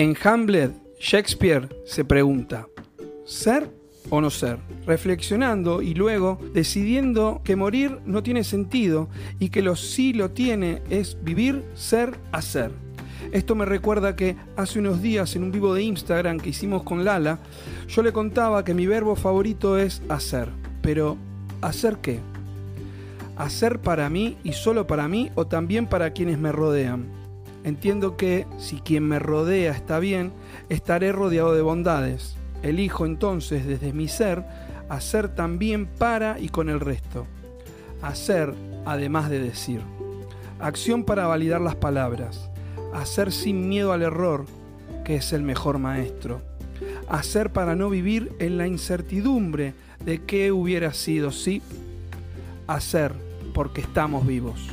En Hamlet, Shakespeare se pregunta, ¿ser o no ser? Reflexionando y luego decidiendo que morir no tiene sentido y que lo sí lo tiene es vivir, ser, hacer. Esto me recuerda que hace unos días en un vivo de Instagram que hicimos con Lala, yo le contaba que mi verbo favorito es hacer. Pero, ¿hacer qué? ¿Hacer para mí y solo para mí o también para quienes me rodean? Entiendo que si quien me rodea está bien, estaré rodeado de bondades. Elijo entonces desde mi ser hacer también para y con el resto. Hacer además de decir. Acción para validar las palabras. Hacer sin miedo al error, que es el mejor maestro. Hacer para no vivir en la incertidumbre de qué hubiera sido si. Hacer porque estamos vivos.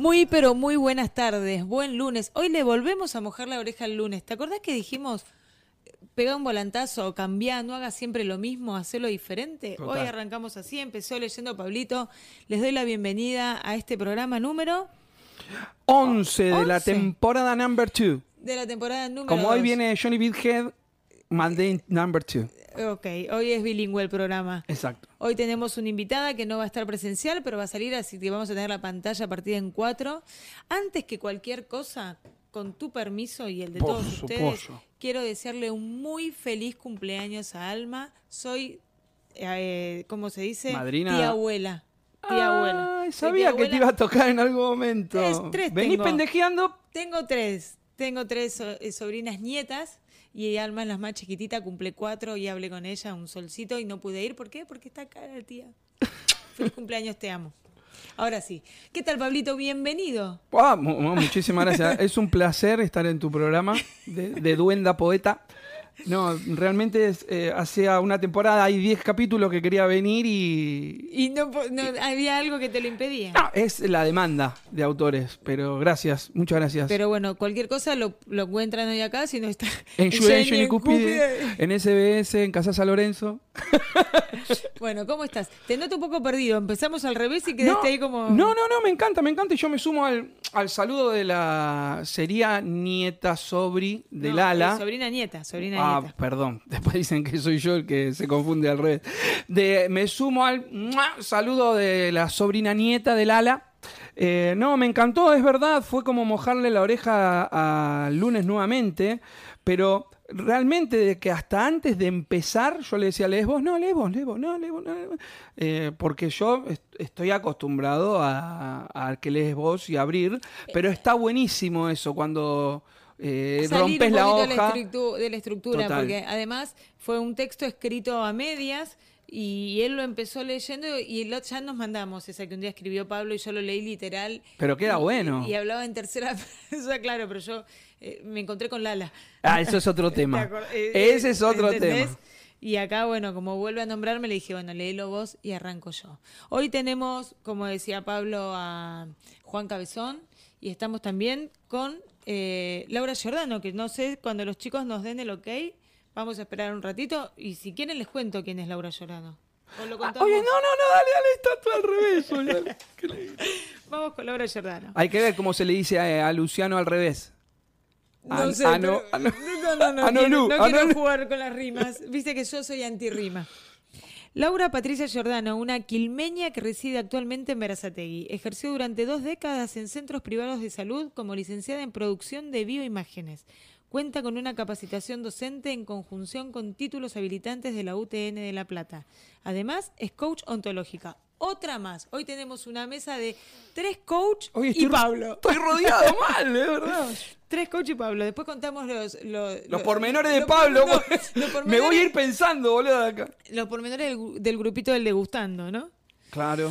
Muy, pero muy buenas tardes, buen lunes. Hoy le volvemos a mojar la oreja el lunes. ¿Te acordás que dijimos, pega un volantazo, cambia, no haga siempre lo mismo, hacelo diferente? Total. Hoy arrancamos así, empezó leyendo Pablito. Les doy la bienvenida a este programa número 11 de la 11. temporada number 2. de la temporada número Como hoy viene Johnny Bidhead, Maldane number 2. Ok, hoy es bilingüe el programa. Exacto. Hoy tenemos una invitada que no va a estar presencial, pero va a salir, así que vamos a tener la pantalla partida en cuatro. Antes que cualquier cosa, con tu permiso y el de Por todos ustedes, quiero desearle un muy feliz cumpleaños a Alma. Soy, eh, ¿cómo se dice? Madrina. Tía abuela. Tía abuela. Sabía tía que te iba a tocar en algún momento. Tres, tres Vení tengo. pendejeando. Tengo tres. Tengo tres eh, sobrinas nietas y Alma es la más chiquitita, cumple cuatro y hablé con ella un solcito y no pude ir. ¿Por qué? Porque está cara, tía. Feliz cumpleaños, te amo. Ahora sí. ¿Qué tal, Pablito? Bienvenido. Ah, mu- mu- muchísimas gracias. es un placer estar en tu programa de, de Duenda Poeta. No, realmente es, eh, hacía una temporada, hay 10 capítulos que quería venir y... Y no, había algo que te lo impedía. No, es la demanda de autores, pero gracias, muchas gracias. Pero bueno, cualquier cosa lo, lo encuentran hoy acá, si no está en Judencia, en en Cúpide, en SBS, en Casa San Lorenzo. Bueno, ¿cómo estás? Te noto un poco perdido. Empezamos al revés y quedaste ahí como... No, no, no, me encanta, me encanta. Y yo me sumo al, al saludo de la. Sería nieta sobri de No, Lala. eh, Sobrina nieta, sobrina Ah, perdón. Después dicen que soy yo el que se confunde al revés. De, me sumo al ¡mua! saludo de la sobrina nieta de Lala. Eh, no, me encantó, es verdad. Fue como mojarle la oreja al lunes nuevamente. Pero realmente, de que hasta antes de empezar, yo le decía, lees vos, no, lees vos, lees vos, no, lees vos, no, lees vos". Eh, porque yo est- estoy acostumbrado a, a que lees vos y abrir. Pero está buenísimo eso cuando. Eh, Salir rompes un la de hoja. de la estructura, porque además fue un texto escrito a medias y él lo empezó leyendo y lo- ya nos mandamos esa que un día escribió Pablo y yo lo leí literal. Pero queda Y- bueno. Y, hablaba en tercera persona, claro, pero yo eh, me encontré con Lala. Ah, eso es otro ¿Te tema. eh, Ese es otro ¿entendés? tema. Y acá, bueno, como vuelve a nombrarme, le dije, bueno, léelo vos y arranco yo. Hoy tenemos, como decía Pablo, a Juan Cabezón y estamos también con eh, Laura Giordano, que no sé, cuando los chicos nos den el ok, vamos a esperar un ratito y si quieren les cuento quién es Laura Giordano. ¿O lo Ah? Oye, no, no, no, dale, dale, está todo al revés. boludo. ¿Qué le- Vamos con Laura Giordano. Hay que ver cómo se le dice a, a Luciano al revés. No An- sé, ano- pero- ano- no, no, no, quiero, no quiero jugar con las rimas. Viste que yo soy anti-rima. Laura Patricia Giordano, una quilmeña que reside actualmente en Berazategui. Ejerció durante dos décadas en centros privados de salud como licenciada en producción de bioimágenes. Cuenta con una capacitación docente en conjunción con títulos habilitantes de la UTN de La Plata. Además, es coach ontológica. Otra más. Hoy tenemos una mesa de tres coach Oye, y Pablo. Estoy rodeado mal, de verdad. Tres coach y Pablo. Después contamos los... Los, Los pormenores de los Pablo. pormenores- Me voy a ir pensando, boludo, de acá. Los pormenores del, del grupito del degustando, ¿no? Claro.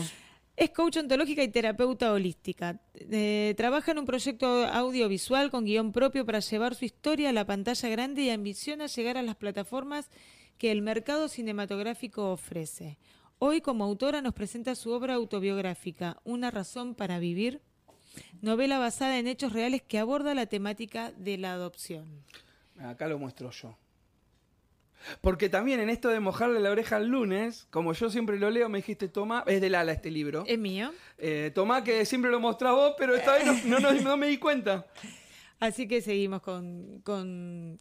Es coach ontológica y terapeuta holística. Eh, trabaja en un proyecto audiovisual con guion propio para llevar su historia a la pantalla grande y ambiciona llegar a las plataformas que el mercado cinematográfico ofrece. Hoy, como autora, nos presenta su obra autobiográfica, Una razón para vivir, novela basada en hechos reales que aborda la temática de la adopción. Acá lo muestro yo. Porque también en esto de mojarle la oreja el lunes, como yo siempre lo leo, me dijiste, toma, es del ala este libro. Es mío. Eh, tomá que siempre lo mostrás vos, pero esta vez no, no- no- no me di cuenta. Así que seguimos con, con,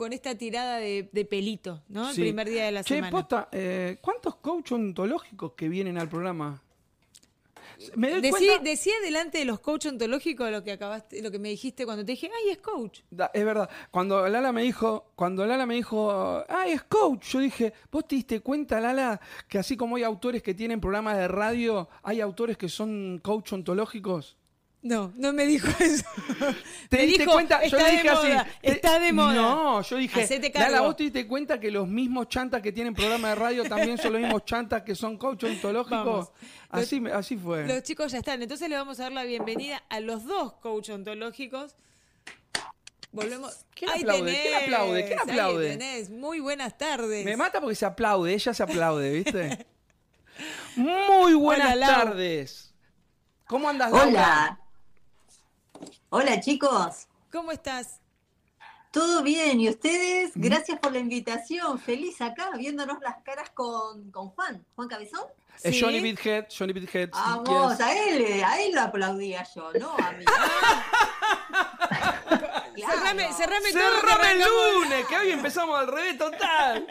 con esta tirada de, de pelito, ¿no? El Sí. primer día de la che, semana. posta, eh, ¿cuántos coach ontológicos que vienen al programa? Me doy Decí, cuenta... decí delante de los coach ontológicos lo que acabaste, lo que me dijiste cuando te dije, ay, es coach. Da- Es verdad, cuando Lala me dijo, cuando Lala me dijo, ay, es coach, yo dije, ¿vos te diste cuenta, Lala, que así como hay autores que tienen programas de radio, hay autores que son coach ontológicos? No, no me dijo eso. ¿Te me diste dijo, cuenta? está yo le de dije moda, así. te- está de moda. No, yo dije, Lala. ¿vos te diste cuenta que los mismos chantas que tienen programa de radio también son los mismos chantas que son coach ontológicos? Así, fue. Los chicos ya están. Entonces le vamos a dar la bienvenida a los dos coach ontológicos. Volvemos. ¿Quién Ahí aplaude? ¿Quién aplaude? ¿Quién ahí aplaude? tenés. Muy buenas tardes. Me mata porque se aplaude, ella se aplaude, ¿viste? Muy buenas Hola, tardes. ¿Cómo andas, Laura? Hola. Hola chicos. ¿Cómo estás? ¿Todo bien? ¿Y ustedes? Gracias por la invitación. Feliz acá, viéndonos las caras con, con Juan. ¿Juan Cabezón? Es Sí. Johnny Bithead, Johnny Bithead. si Vamos, quieres. a él, a él lo aplaudía yo, no a mí. Claro. Cerrame, cerrame todo. el lunes, que hoy empezamos al revés total.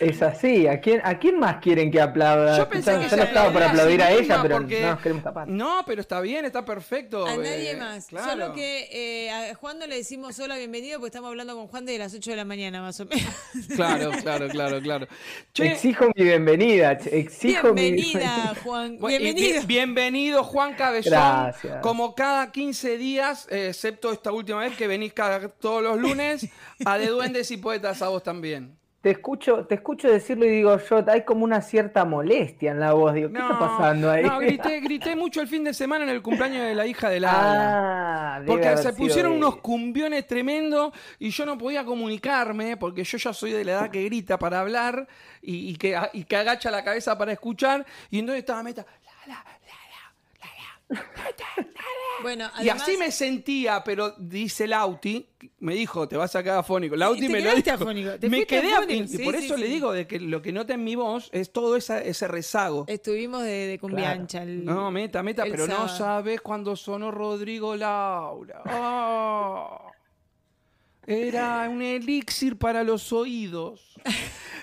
Es así, ¿a quién, ¿a quién más quieren que aplauda? Yo pensé que no estaba para aplaudir a ella, pero porque- no nos queremos tapar. No, pero está bien, está perfecto. A eh, nadie más. claro. Solo que eh, a Juan no le decimos hola, bienvenido, porque estamos hablando con Juan desde las 8 de la mañana, más o menos. Claro, claro, claro, claro. Che, Exijo mi bienvenida, exijo Bienvenida, Juan. Bienvenido. bi- bienvenido, Juan Cabezón. Gracias. Como cada 15 días, eh, excepto esta última vez que venís cada, todos los lunes, a De Duendes y Poetas a vos también. Te escucho, te escucho decirlo y digo yo, hay como una cierta molestia en la voz. Digo, ¿qué está pasando ahí? No, grité, grité mucho el fin de semana en el cumpleaños de la hija de Lala. Ah, Porque se pusieron de- unos cumbiones tremendos y yo no podía comunicarme porque yo ya soy de la edad que grita para hablar y, y que, y que agacha la cabeza para escuchar. Y entonces estaba meta. "Lala, Bueno, Y así me sentía, pero dice Lauti, me dijo, te vas a quedar afónico. Lauti me lo dijo. afónico, te me quedé afónico, sí, por sí, eso le digo de que lo que nota en mi voz es todo esa, ese rezago. estuvimos de, de cumbiancha. el- No, meta, meta, pero no sabes cuando sonó Rodrigo Laura. Ah. Era un elixir para los oídos.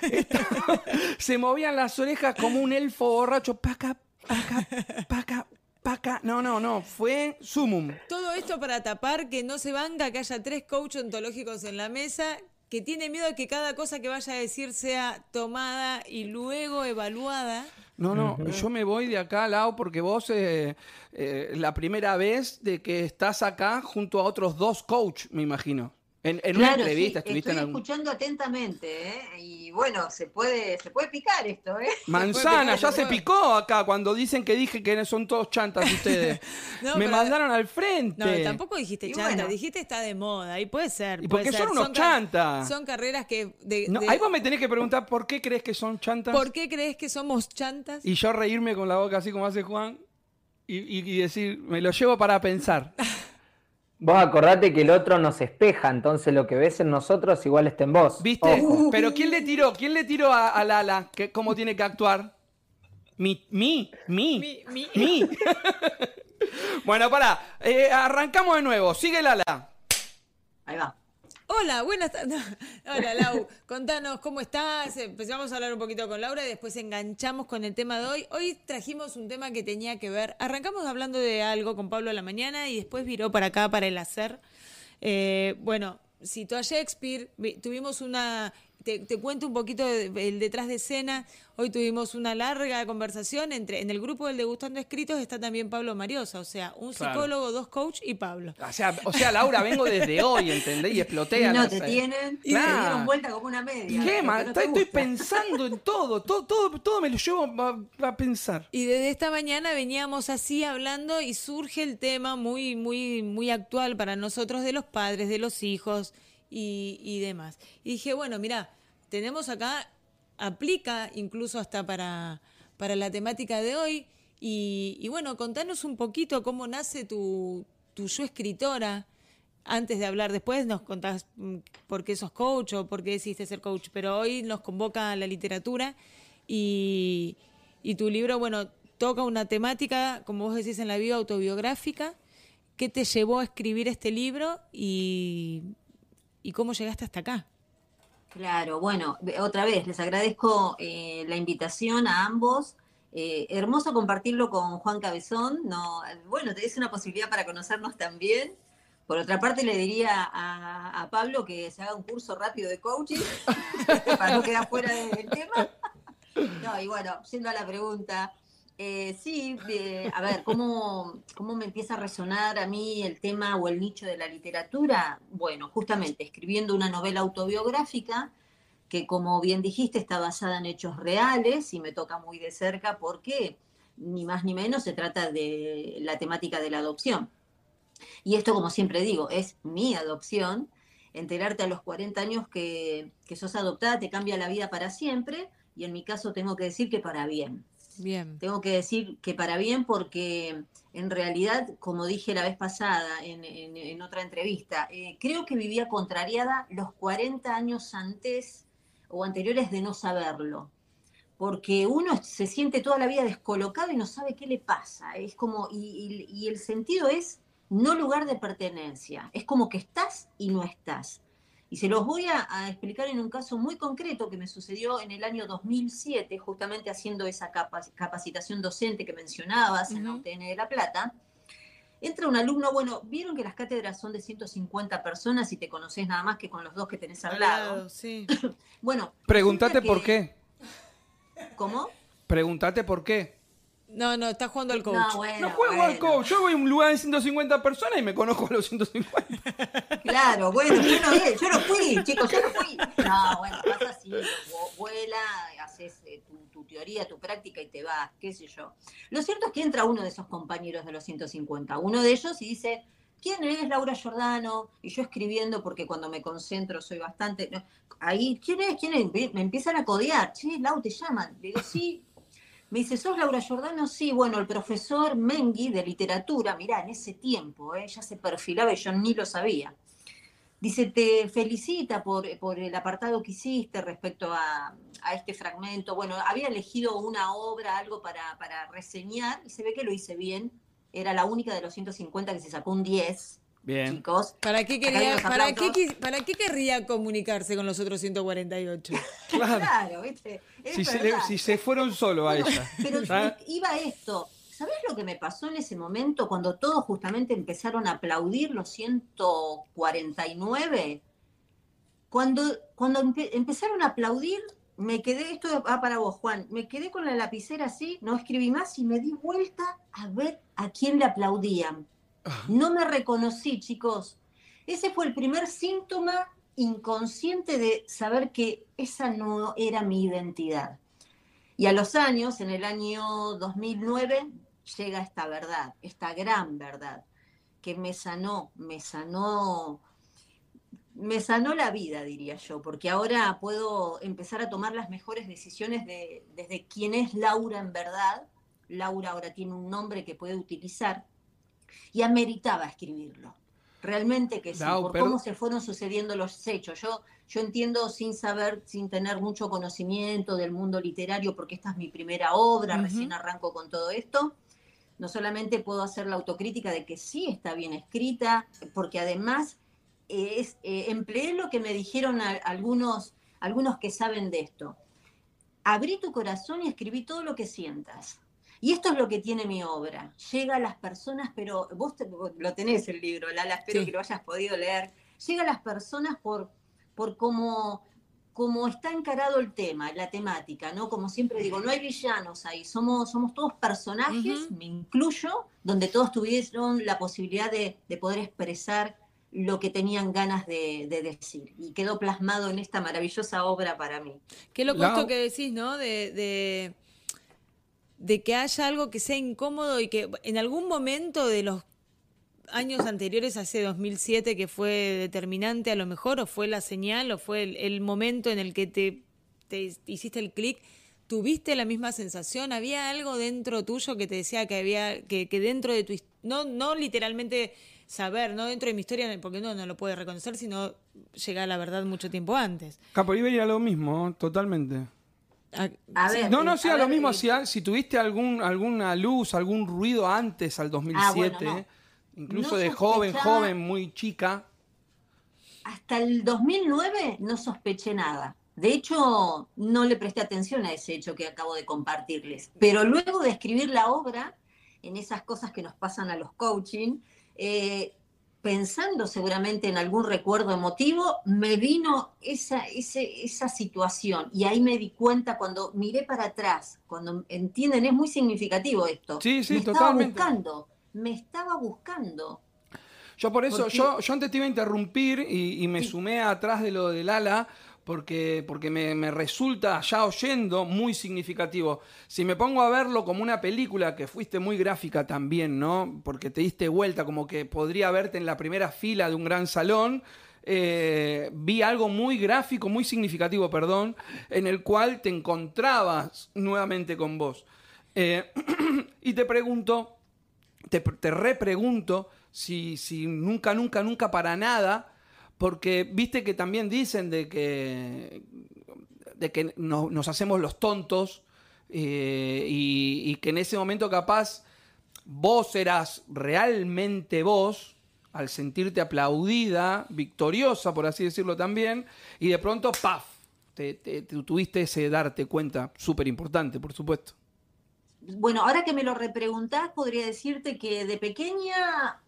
Estaba- se movían las orejas como un elfo borracho. Paca, paca, paca, paca. No, no, no. Fue sumum. Todo esto para tapar que no se banca que haya tres coach ontológicos en la mesa, que tiene miedo de que cada cosa que vaya a decir sea tomada y luego evaluada. No, no, yo me voy de acá, Lau, porque vos eh, eh, la primera vez de que estás acá junto a otros dos coach, me imagino. En, en una sí, entrevista estuviste estoy en algún... escuchando atentamente, ¿eh? Y bueno, se puede, se puede picar esto, ¿eh? Manzana, Se ya se picó acá cuando dicen que dije que son todos chantas ustedes. No, Me pero- mandaron al frente. No, tampoco dijiste chanta, bueno. dijiste está de moda, y puede ser. ¿Y puede por qué ser. son unos chantas? Son carreras que... de- No, de- ahí vos me tenés que preguntar por qué crees que son chantas. ¿Por qué crees que somos chantas? Y yo reírme con la boca así como hace Juan y, y- y decir, me lo llevo para pensar. Vos acordate que el otro nos espeja, entonces lo que ves en nosotros igual está en vos. ¿Viste? Ojo. Pero ¿quién le tiró? ¿Quién le tiró a, a Lala? ¿Qué- ¿Cómo tiene que actuar? Mi, mi, mi, Mi- mi. mi. bueno, pará. eh, arrancamos de nuevo. Sigue Lala. Ahí va. Hola, buenas tardes. Hola, Lau. Contanos cómo estás. Empezamos a hablar un poquito con Laura y después enganchamos con el tema de hoy. Hoy trajimos un tema que tenía que ver. Arrancamos hablando de algo con Pablo a la mañana y después viró para acá, para el hacer. Eh, bueno, citó a Shakespeare. Vi- Tuvimos una. Te, te cuento un poquito de- el detrás de escena. Hoy tuvimos una larga conversación entre. En el grupo del Degustando Escritos está también Pablo Mariosa, o sea, un Claro. psicólogo, dos coach y Pablo. O sea, o sea, Laura, vengo desde hoy, ¿entendés? Y exploté a no te tienen y Claro. te dieron vuelta como una media. ¿Qué, lo ma? que no te Estoy gusta. pensando en todo, todo, todo, todo me lo llevo a, a pensar. Y desde esta mañana veníamos así hablando y surge el tema muy, muy, muy actual para nosotros de los padres, de los hijos y, demás. Y dije, bueno, mira, tenemos acá, aplica incluso hasta para, para la temática de hoy. Y, bueno, contanos un poquito cómo nace tu, tu yo escritora. antes de hablar después nos contás mm, por qué sos coach o por qué decidiste ser coach, pero hoy nos convoca la literatura y, y tu libro, bueno, toca una temática, como vos decís en la vida autobiográfica. ¿Qué te llevó a escribir este libro y, y cómo llegaste hasta acá? Claro, bueno, otra vez les agradezco eh, la invitación a ambos. Eh, hermoso compartirlo con Juan Cabezón. No, bueno, es una posibilidad para conocernos también. Por otra parte, le diría a, Pablo que se haga un curso rápido de coaching para no quedar fuera del tema. No, y bueno, yendo a la pregunta, eh, sí, a ver, ¿cómo, ¿cómo me empieza a resonar a mí el tema o el nicho de la literatura? Bueno, justamente escribiendo una novela autobiográfica que, como bien dijiste, está basada en hechos reales y me toca muy de cerca porque ni más ni menos se trata de la temática de la adopción. Y esto, como siempre digo, es mi adopción. Enterarte a los 40 años que, que sos adoptada te cambia la vida para siempre y en mi caso tengo que decir que para bien. Tengo que decir que para bien porque en realidad, como dije la vez pasada en, otra entrevista, eh, creo que vivía contrariada los 40 años antes o anteriores de no saberlo. Porque uno se siente toda la vida descolocado y no sabe qué le pasa. Es como, y el sentido es no lugar de pertenencia. Es como que estás y no estás. Y se los voy a, explicar en un caso muy concreto que me sucedió en el año 2007, justamente haciendo esa capacitación docente que mencionabas en la UTN de La Plata. Entra un alumno, bueno, vieron que las cátedras son de 150 personas y te conoces nada más que con los dos que tenés al lado. sí. bueno. Pregúntate por qué. ¿Cómo? Pregúntate por qué. No, no, está jugando al coach. No, juego al coach. Yo voy a un lugar de 150 personas y me conozco a los 150. Claro, bueno, yo no, yo no fui, chicos, yo no fui. No, bueno, pasa así, vuela, haces eh, tu, teoría, tu práctica y te vas, qué sé yo. Lo cierto es que entra uno de esos compañeros de los 150, uno de ellos y dice, ¿quién es Laura Giordano? Y yo escribiendo, porque cuando me concentro soy bastante... Ahí, ¿quién es? ¿Quién es? Me empiezan a codear. Che, Lau, te llaman. Le digo, sí, me dice, ¿sos Laura Giordano? Sí, bueno, el profesor Mengui de literatura, mirá, en ese tiempo, ¿eh? ya se perfilaba y yo ni lo sabía. Dice, te felicita por, el apartado que hiciste respecto a, este fragmento. Bueno, había elegido una obra, algo para, para reseñar, y se ve que lo hice bien. Era la única de los 150 que se sacó un 10. Bien. Chicos. ¿Para qué, quería, para, qué, ¿Para qué querría comunicarse con los otros 148? Claro, ¿viste? Si se, si se, fueron solo a ella. Pero iba esto. ¿Sabés lo que me pasó en ese momento cuando todos justamente empezaron a aplaudir los 149? Cuando, cuando empezaron a aplaudir, me quedé, esto va para vos, Juan, me quedé con la lapicera así, no escribí más y me di vuelta a ver a quién le aplaudían. No me reconocí, chicos. Ese fue el primer síntoma inconsciente de saber que esa no era mi identidad. Y a los años, en el año 2009, llega esta verdad, esta gran verdad, que me sanó, me sanó, me sanó la vida, diría yo, porque ahora puedo empezar a tomar las mejores decisiones de, desde quién es Laura en verdad. Laura ahora tiene un nombre que puede utilizar y ameritaba escribirlo. Realmente que sí, por cómo se fueron sucediendo los hechos. Yo, yo entiendo sin saber, sin tener mucho conocimiento del mundo literario, porque esta es mi primera obra, recién arranco con todo esto. No solamente puedo hacer la autocrítica de que sí está bien escrita, porque además es, eh, empleé lo que me dijeron algunos, algunos que saben de esto. Abrí tu corazón y escribí todo lo que sientas. Y esto es lo que tiene mi obra. Llega a las personas, pero vos lo tenés el libro, Lala, espero que lo hayas podido leer. Llega a las personas por, por cómo, cómo está encarado el tema, la temática, ¿no? Como siempre digo, no hay villanos ahí, somos, somos todos personajes, me incluyo, donde todos tuvieron la posibilidad de, poder expresar lo que tenían ganas de, decir. Y quedó plasmado en esta maravillosa obra para mí. Qué loco esto que decís, ¿no? de de que haya algo que sea incómodo y que en algún momento de los años anteriores, hace 2007, que fue determinante a lo mejor, o fue la señal, o fue el, momento en el que te, hiciste el clic, ¿tuviste la misma sensación? ¿Había algo dentro tuyo que te decía que había, que, que dentro de tu, no, no literalmente saber, no dentro de mi historia, porque uno no lo puede reconocer, sino llega a la verdad mucho tiempo antes. Capo era lo mismo, totalmente. A- A ver, No, no, eh, sí, a a lo ver, mismo, eh, si, tuviste algún, alguna luz, algún ruido antes al 2007, Ah, bueno, incluso No de joven, joven, muy chica. Hasta el 2009 no sospeché nada. De hecho, no le presté atención a ese hecho que acabo de compartirles. Pero luego de escribir la obra, en esas cosas que nos pasan a los coaching, eh, pensando seguramente en algún recuerdo emotivo, me vino esa, ese- esa situación. Y ahí me di cuenta cuando miré para atrás, cuando entienden, es muy significativo esto. Sí, sí, me totalmente. estaba buscando, me estaba buscando. Yo por eso, Porque- yo, yo antes te iba a interrumpir y, y me Sí. sumé atrás de lo del ala porque, porque me, resulta, ya oyendo, muy significativo. Si me pongo a verlo como una película, que fuiste muy gráfica también, ¿no? Porque te diste vuelta, como que podría verte en la primera fila de un gran salón. eh, vi algo muy gráfico, muy significativo, perdón, en el cual te encontrabas nuevamente con vos. Eh, y te pregunto, te, te repregunto si, si nunca, nunca, nunca para nada, porque viste que también dicen de que, de que no- nos hacemos los tontos eh, y, que en ese momento capaz vos eras realmente vos al sentirte aplaudida, victoriosa, por así decirlo también, y de pronto, ¡paf! Te, te- te tuviste ese darte cuenta, súper importante, por supuesto. Bueno, ahora que me lo repreguntás, podría decirte que de pequeña,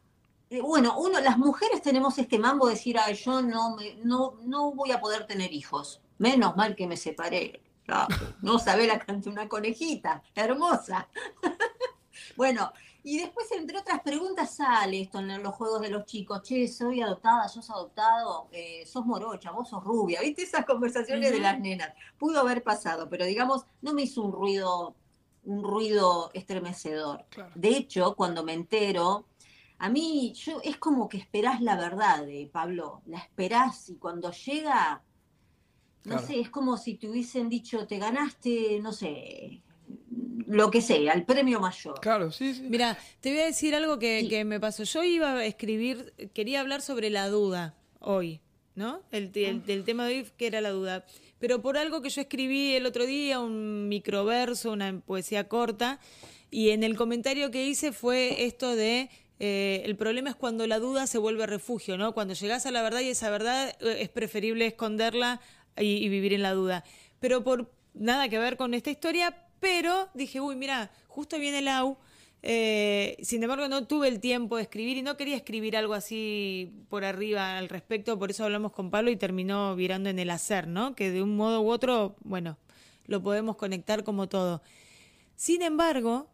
bueno, uno, las mujeres tenemos este mambo de decir, ay, yo no, me, no, no voy a poder tener hijos. Menos mal que me separé. Claro, no sabés la una conejita, hermosa. bueno, y después, entre otras preguntas, sale esto en los juegos de los chicos. Che, soy adoptada, sos adoptado, eh, sos morocha, vos sos rubia. ¿Viste esas conversaciones de las nenas? Pudo haber pasado, pero digamos, no me hizo un ruido, un ruido estremecedor. Claro. De hecho, cuando me entero, a mí yo es como que esperás la verdad, eh, Pablo. La esperás y cuando llega, no Claro. sé, es como si te hubiesen dicho, te ganaste, no sé, lo que sea, el premio mayor. Claro, sí, sí. Mira, te voy a decir algo que, Sí. que me pasó. Yo iba a escribir, quería hablar sobre la duda hoy, ¿no? El, el- del tema de hoy que era la duda. Pero por algo que yo escribí el otro día, un microverso, una poesía corta, y en el comentario que hice fue esto de eh, el problema es cuando la duda se vuelve refugio, ¿no? Cuando llegas a la verdad y esa verdad eh, es preferible esconderla y, vivir en la duda. Pero por nada que ver con esta historia, pero dije, uy, mira, justo viene el AU. eh, sin embargo, no tuve el tiempo de escribir y no quería escribir algo así por arriba al respecto, por eso hablamos con Pablo y terminó virando en el hacer, ¿no? Que de un modo u otro, bueno, lo podemos conectar como todo. Sin embargo,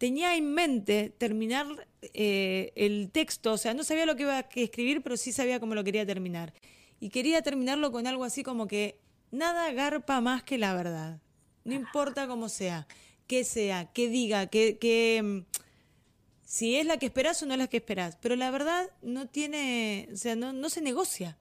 tenía en mente terminar eh, el texto, o sea, no sabía lo que iba a escribir, pero sí sabía cómo lo quería terminar. Y quería terminarlo con algo así como que nada garpa más que la verdad. No importa cómo sea, qué sea, qué diga, qué, qué, mm, si es la que esperás o no es la que esperás. Pero la verdad no tiene, o sea, no, no se negocia.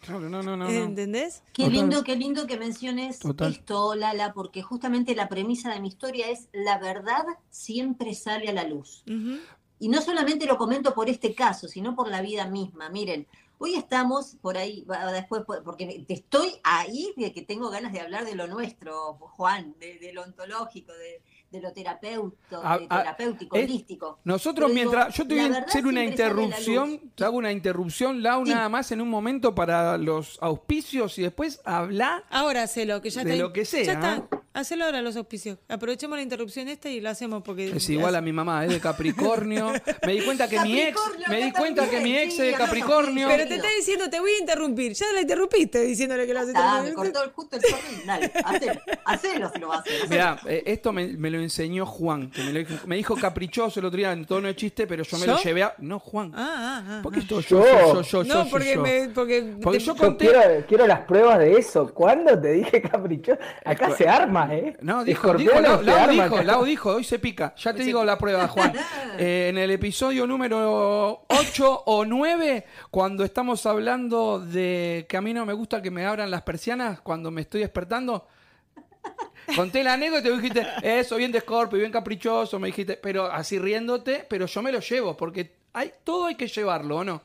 Claro, no, no, no. no. ¿Entendés? Qué Total. lindo, qué lindo que menciones Total. esto, Lala, porque justamente la premisa de mi historia es la verdad siempre sale a la luz. Ujú. Y no solamente lo comento por este caso, sino por la vida misma. Miren, hoy estamos por ahí, después, por- porque te estoy ahí de que tengo ganas de hablar de lo nuestro, Juan, de, de lo ontológico, de, de lo terapeuto, A- de a- terapéutico, es- holístico. Nosotros, Pero digo, mientras. Yo te voy a hacer una interrupción. Te hago una interrupción, Lau, Sí. nada más en un momento para los auspicios y después habla. Ahora hacelo, que ya De lo que sea, Ya está. Hacelo ahora los auspicios. Aprovechemos la interrupción esta y lo hacemos porque. Es igual a mi mamá, es de Capricornio. Me di cuenta que mi ex. Me di cuenta que mi ex sí, es de Capricornio. Pero te está diciendo, te voy a interrumpir. Ya la interrumpiste diciéndole que lo haces. Ah, me cortó el- justo el corrín. Dale, hacelo, hacelo si lo vas a hacer. Mirá, eh, esto me, me lo enseñó Juan, que me, lo dijo, me dijo caprichoso el otro día en tono de chiste, pero yo me lo llevé a. No, Juan. Ah, ah, ah. Porque esto Yo. yo, yo, yo, no, yo, porque yo. me. Porque, Porque te- yo Yo conté. quiero, quiero las pruebas de eso. ¿Cuándo te dije caprichoso? Acá se arma, ¿eh? No, dijo, dijo, Lau, se Lau arma dijo. Lau dijo, hoy se pica. Ya te digo la prueba, Juan. Eh, en el episodio número 8 o 9, cuando estamos hablando de que a mí no me gusta que me abran las persianas cuando me estoy despertando, conté la anécdota y te dijiste, eso, bien de Scorpio, bien caprichoso, me dijiste, pero así riéndote, pero yo me lo llevo, porque Hay, todo hay que llevarlo, ¿o no?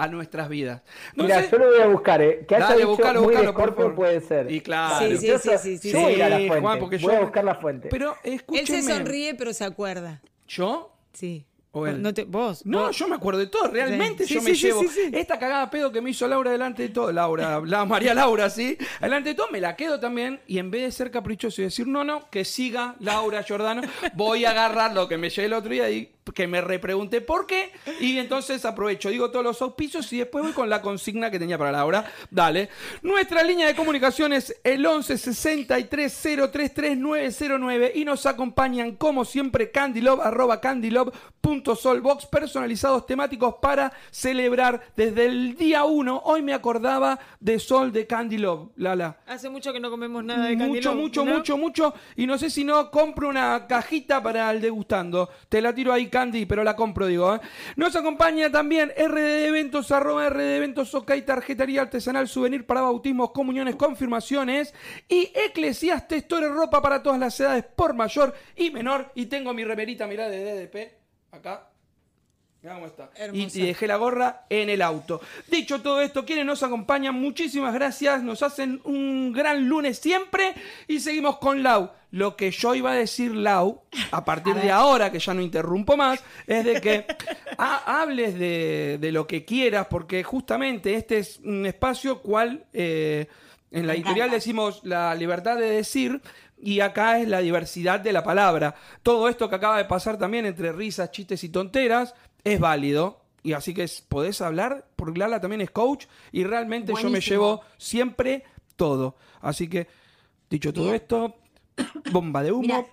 A nuestras vidas. No Mira, sé- yo lo voy a buscar, ¿eh? Que haya Dale, dicho buscalo, muy de buscalo, por favor. puede ser. Y claro. Sí, sí, sí, sí, sí, yo voy a ir a la fuente. Juan, porque voy yo- a buscar la fuente. Pero Él escúcheme. se sonríe, pero se acuerda. ¿Yo? Sí. ¿O él? No te, vos. No, vos. yo me acuerdo de todo, realmente Sí, yo sí, me sí, llevo sí, sí. esta cagada pedo que me hizo Laura delante de todo, Laura, la María Laura, sí, delante de todo me la quedo también y en vez de ser caprichoso y decir no, no, que siga Laura Giordano, voy a agarrar lo que me llevé el otro día y que me repregunté por qué y entonces aprovecho, digo todos los auspicios y después voy con la consigna que tenía para Laura. Dale. Nuestra línea de comunicación es el 11 63 033 909 y nos acompañan como siempre Candylove arroba candylove.solbox personalizados temáticos para celebrar desde el día 1. Hoy me acordaba de Sol de Candylove, Lala. Hace mucho que no comemos nada de Mucho, Candilón, mucho, ¿no? mucho, mucho. Y no sé si no compro una cajita para el degustando. Te la tiro ahí, Candy, pero la compro, digo. ¿eh? Nos acompaña también RD Eventos, arroba RD Eventos, OK, tarjetería artesanal, souvenir para bautismos, comuniones, confirmaciones. Y Eclesiastes, Store Ropa para todas las edades, por mayor y menor. Y tengo mi remerita, mirá, de DDP, acá. Mirá cómo está. Y, dejé la gorra en el auto. Dicho todo esto, quienes nos acompañan, muchísimas gracias. Nos hacen un gran lunes siempre. Y seguimos con Lau. Lo que yo iba a decir, Lau, a partir de ahora, que ya no interrumpo más, es de que ha- hables de, de lo que quieras, porque justamente este es un espacio cual eh, en la editorial decimos la libertad de decir. Y acá es la diversidad de la palabra. Todo esto que acaba de pasar también entre risas, chistes y tonteras es válido. Y así que es- podés hablar, porque Lala también es coach y realmente yo me llevo siempre todo. Así que, dicho todo Bien. esto, bomba de humo.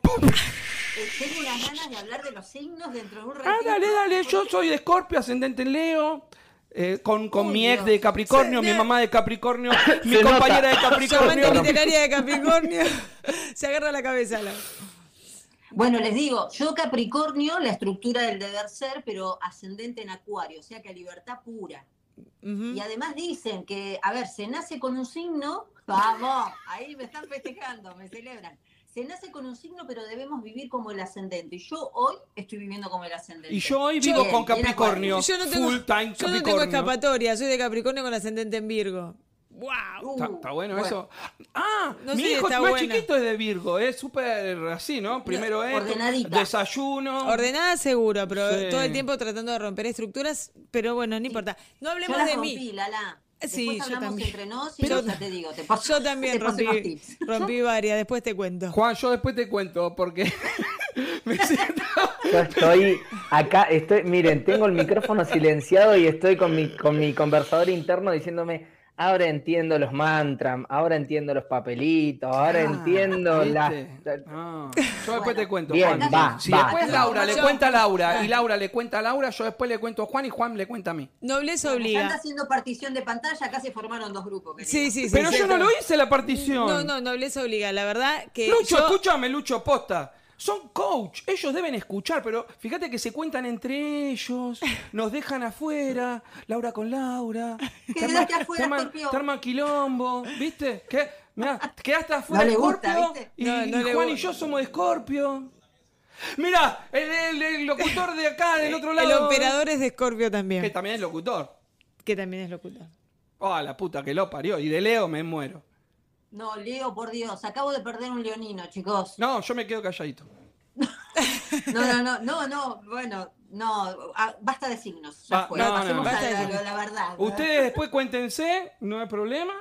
Eh, tengo unas ganas de hablar de los signos dentro de un ratito. Ah, dale, dale, yo soy de Escorpio, ascendente en Leo. Eh, con con mi ex de Capricornio, mi mamá de Capricornio, mi compañera nota. de Capricornio. literaria de Capricornio. Se agarra la cabeza. La... Bueno, les digo, yo Capricornio, la estructura del deber ser, pero ascendente en Acuario, o sea que libertad pura. Y además dicen que, a ver, se nace con un signo, vamos, ahí me están festejando, me celebran. Se nace con un signo, pero debemos vivir como el ascendente. Y yo hoy estoy viviendo como el ascendente. Y yo hoy Yo- vivo con Capricornio, Yo no tengo, full time yo no tengo escapatoria. Soy de Capricornio con ascendente en Virgo. ¡Wow! Uh, Está, está bueno, eso. Ah, No mi sé, hijo está más buena. chiquito es de Virgo, es súper así, ¿no? Primero es ordenadita. desayuno. Ordenada seguro, pero Sí. todo el tiempo tratando de romper estructuras. Pero bueno, no importa. No Yo hablemos las de rompí, mí. Lala. Sí, Después yo también. entre nos y Pero- yo ya te digo, te paso, Yo también te paso tips. rompí varias, después te cuento. Juan, yo después te cuento porque me siento... Yo estoy acá, estoy, miren, tengo el micrófono silenciado y estoy con mi, con mi conversador interno diciéndome, ahora entiendo los mantras, ahora entiendo los papelitos, ahora Ah, entiendo la... Ah, yo después Bueno, te cuento, bien, Juan. va, si va. después Laura le Yo- cuenta a Laura y Laura le cuenta a Laura, yo después le cuento a Juan y Juan le cuenta a mí. Nobleza obliga. haciendo partición de pantalla, acá se formaron dos grupos. querido. Sí, sí, sí. Pero sí, yo no lo hice la partición. No, no, nobleza obliga. La verdad que Lucho, yo... escúchame, Lucho, posta. Son coach, ellos deben escuchar, pero fíjate que se cuentan entre ellos, nos dejan afuera, Laura con Laura. Quedaste afuera, te arman- Scorpio. te arman quilombo, ¿viste? Que, mirá, quedaste afuera No le gusta, Scorpio y, No, no y le Juan y yo somos de Scorpio. Mira, el, el- el locutor de acá, del otro El lado. operador es de Scorpio también. Que también es locutor. Que también es locutor. Oh, la puta que lo parió. Y de Leo me muero. No, Leo, por Dios, acabo de perder un leonino, chicos. No, yo me quedo calladito. No, no, no, no, no, bueno, no, ah, basta de signos. Ya fue, no, no, pasemos no. a la verdad. Ustedes después cuéntense, no hay problema.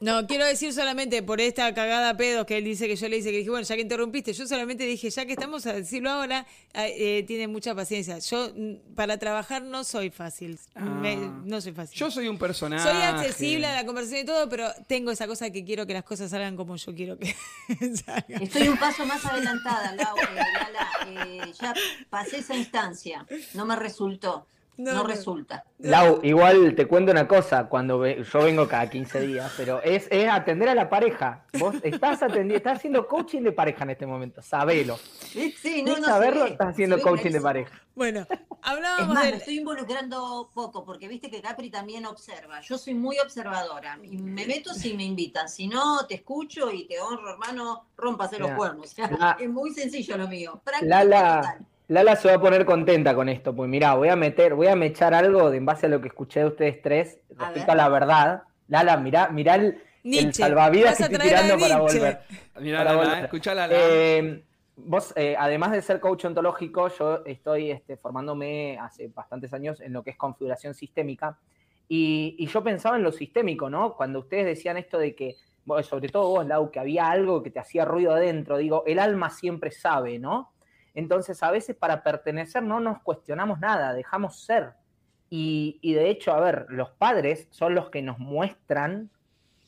No, quiero decir solamente por esta cagada a pedos que él dice que yo le hice que dije, bueno, ya que interrumpiste, yo solamente dije, ya que estamos a decirlo ahora, eh, tiene mucha paciencia. Yo mm, para trabajar no soy fácil. Me- Ah. no soy fácil. Yo soy un personaje. soy accesible a la conversación y todo, pero tengo esa cosa que quiero que las cosas salgan como yo quiero que salgan. Estoy un paso más adelantada, Lau, eh, Lala, eh, ya pasé esa instancia, no me resultó, No, resulta. Lau, igual te cuento una cosa, cuando ve- yo vengo cada 15 días, pero es, es atender a la pareja. Vos estás atendiendo, estás haciendo coaching de pareja en este momento, sabelo. Sí, sí, no, saberlo, estás haciendo coaching de pareja. Bueno, Es hablábamos me del... estoy involucrando poco, porque viste que Capri también observa. Yo soy muy observadora. Y me meto si me invitan. Si no, te escucho y te honro, hermano, rómpase los cuernos. O sea, La- es muy sencillo lo mío. Práctico Lala, total. Lala se va a poner contenta con esto, pues mira, voy a meter, voy a mechar algo de en base a lo que escuché de ustedes tres respecto a, la verdad. Lala, mirá, mirá el, salvavidas que estoy tirando para volver. Mirá, Lala, escuchá Lala. Eh, vos, eh, además de ser coach ontológico, yo estoy este, formándome hace bastantes años en lo que es configuración sistémica. Y, y, yo pensaba en lo sistémico, ¿no? Cuando ustedes decían esto de que, sobre todo vos, Lau, que había algo que te hacía ruido adentro, digo, el alma siempre sabe, ¿no? Entonces, a veces para pertenecer no nos cuestionamos nada, dejamos ser. Y, de hecho, a ver, los padres son los que nos muestran,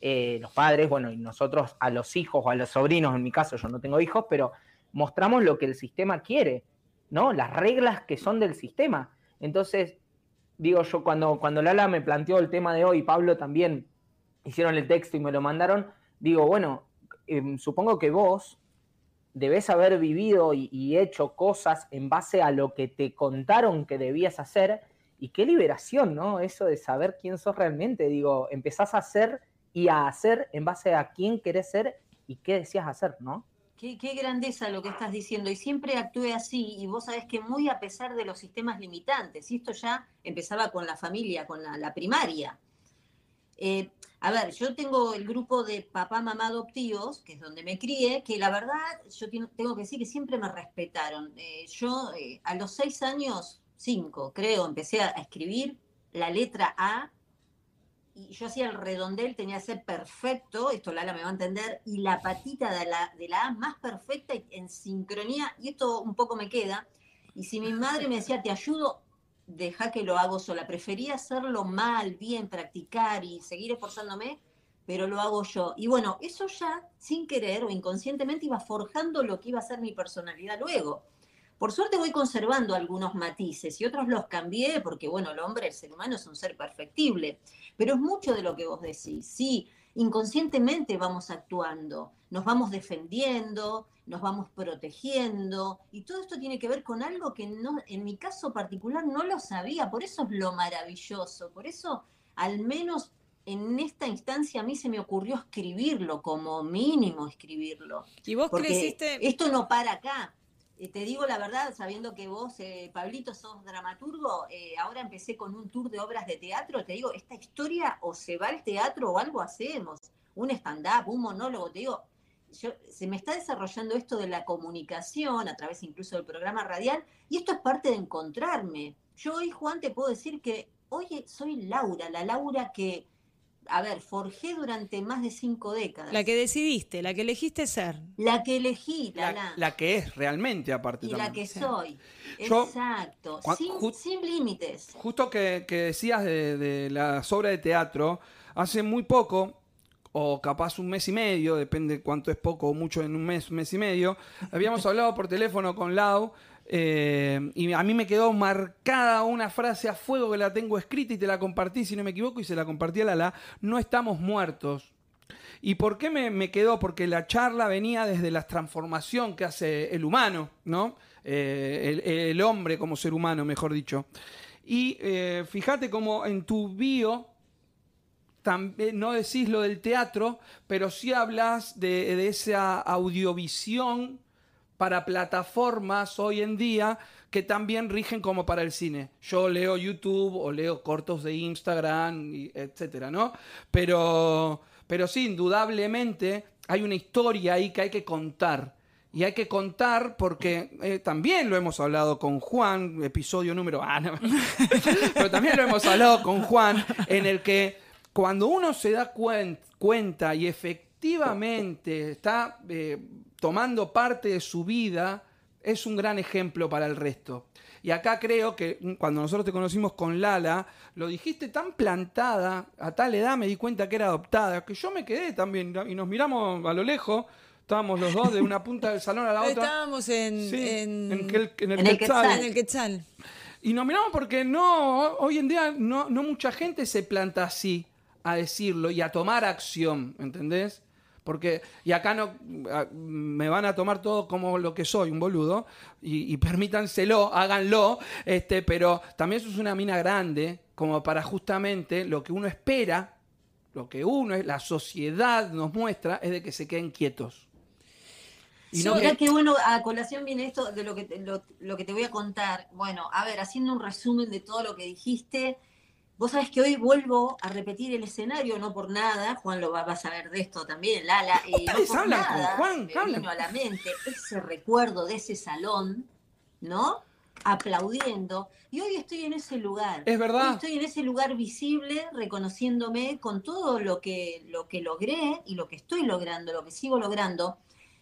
eh, los padres, bueno, y nosotros a los hijos o a los sobrinos, en mi caso yo no tengo hijos, pero mostramos lo que el sistema quiere, ¿no? Las reglas que son del sistema. Entonces, digo yo, cuando, cuando Lala me planteó el tema de hoy, Pablo también hicieron el texto y me lo mandaron, digo, bueno, em, supongo que vos debes haber vivido y, hecho cosas en base a lo que te contaron que debías hacer. Y qué liberación, ¿no? Eso de saber quién sos realmente. Digo, empezás a hacer y a hacer en base a quién querés ser y qué decías hacer, ¿no? Qué, grandeza lo que estás diciendo. Y siempre actué así. Y vos sabés que muy a pesar de los sistemas limitantes, esto ya empezaba con la familia, con la, primaria. Eh, a ver, yo tengo el grupo de papá, mamá adoptivos, que es donde me crié, que la verdad, yo tengo que decir que siempre me respetaron. Eh, yo eh, a los seis años, cinco creo, empecé a escribir la letra A y yo hacía el redondel, tenía que ser perfecto, esto Lala me va a entender, y la patita de la, de la A más perfecta y en sincronía, y esto un poco me queda. Y si mi madre me decía, te ayudo, deja que lo hago sola. Prefería hacerlo mal, bien, practicar y seguir esforzándome, pero lo hago yo. Y bueno, eso ya, sin querer o inconscientemente, iba forjando lo que iba a ser mi personalidad luego. Por suerte voy conservando algunos matices y otros los cambié porque, bueno, el hombre, el ser humano es un ser perfectible. Pero es mucho de lo que vos decís. Sí, inconscientemente vamos actuando, nos vamos defendiendo, nos vamos protegiendo y todo esto tiene que ver con algo que no, en mi caso particular no lo sabía, por eso es lo maravilloso, por eso al menos en esta instancia a mí se me ocurrió escribirlo, como mínimo escribirlo. ¿Y vos creciste? Esto no para acá. Eh, te digo la verdad, sabiendo que vos, eh, Pablito, sos dramaturgo, eh, ahora empecé con un tour de obras de teatro, te digo, esta historia o se va al teatro o algo hacemos, un stand-up, un monólogo, te digo, se me está desarrollando esto de la comunicación a través incluso del programa radial y esto es parte de encontrarme. Yo hoy, Juan, te puedo decir que hoy soy Laura, la Laura que, a ver, forjé durante más de cinco décadas. La que decidiste, la que elegiste ser. La que elegí, la, la, que es realmente aparte. Y la que soy. Exacto, sin, límites. Justo que, decías de, de las obras de teatro, hace muy poco o capaz un mes y medio, depende cuánto es poco o mucho en un mes, un mes y medio, habíamos hablado por teléfono con Lau eh, y a mí me quedó marcada una frase a fuego que la tengo escrita y te la compartí, si no me equivoco, y se la compartí a Lala, no estamos muertos. ¿Y por qué me, quedó? Porque la charla venía desde la transformación que hace el humano, ¿no? Eh, el, hombre como ser humano, mejor dicho. Y eh, fíjate cómo en tu bio también, no decís lo del teatro, pero sí hablas de, esa audiovisión para plataformas hoy en día que también rigen como para el cine. Yo leo YouTube o leo cortos de Instagram, etcétera, ¿no? Pero, pero sí, indudablemente hay una historia ahí que hay que contar. Y hay que contar porque eh, también lo hemos hablado con Juan, episodio número... Ah, pero también lo hemos hablado con Juan, en el que cuando uno se da cuenta y efectivamente está eh, tomando parte de su vida, es un gran ejemplo para el resto. Y acá creo que mm, cuando nosotros te conocimos con Lala, lo dijiste tan plantada, a tal edad me di cuenta que era adoptada, que yo me quedé también y nos miramos a lo lejos. Estábamos los dos de una punta del salón a la otra. Estábamos en, en, el, Quetzal. Y nos miramos porque no, hoy en día no, no mucha gente se planta así a decirlo y a tomar acción, ¿entendés? Porque, y acá no me van a tomar todo como lo que soy, un boludo, y, permítanselo, háganlo, este, pero también eso es una mina grande, como para justamente lo que uno espera, lo que uno, la sociedad nos muestra, es de que se queden quietos. Y no mirá que- bueno, a colación viene esto de lo que, te, lo, lo que te voy a contar. Bueno, a ver, haciendo un resumen de todo lo que dijiste, vos sabés que hoy vuelvo a repetir el escenario, no por nada, Juan lo va, va a saber de esto también, Lala, y no por hablan con Juan, me hablan. vino a la mente ese recuerdo de ese salón, ¿no? Aplaudiendo. Y hoy estoy en ese lugar. Es Hoy verdad. estoy en ese lugar visible, reconociéndome con todo lo que, lo que logré y lo que estoy logrando, lo que sigo logrando.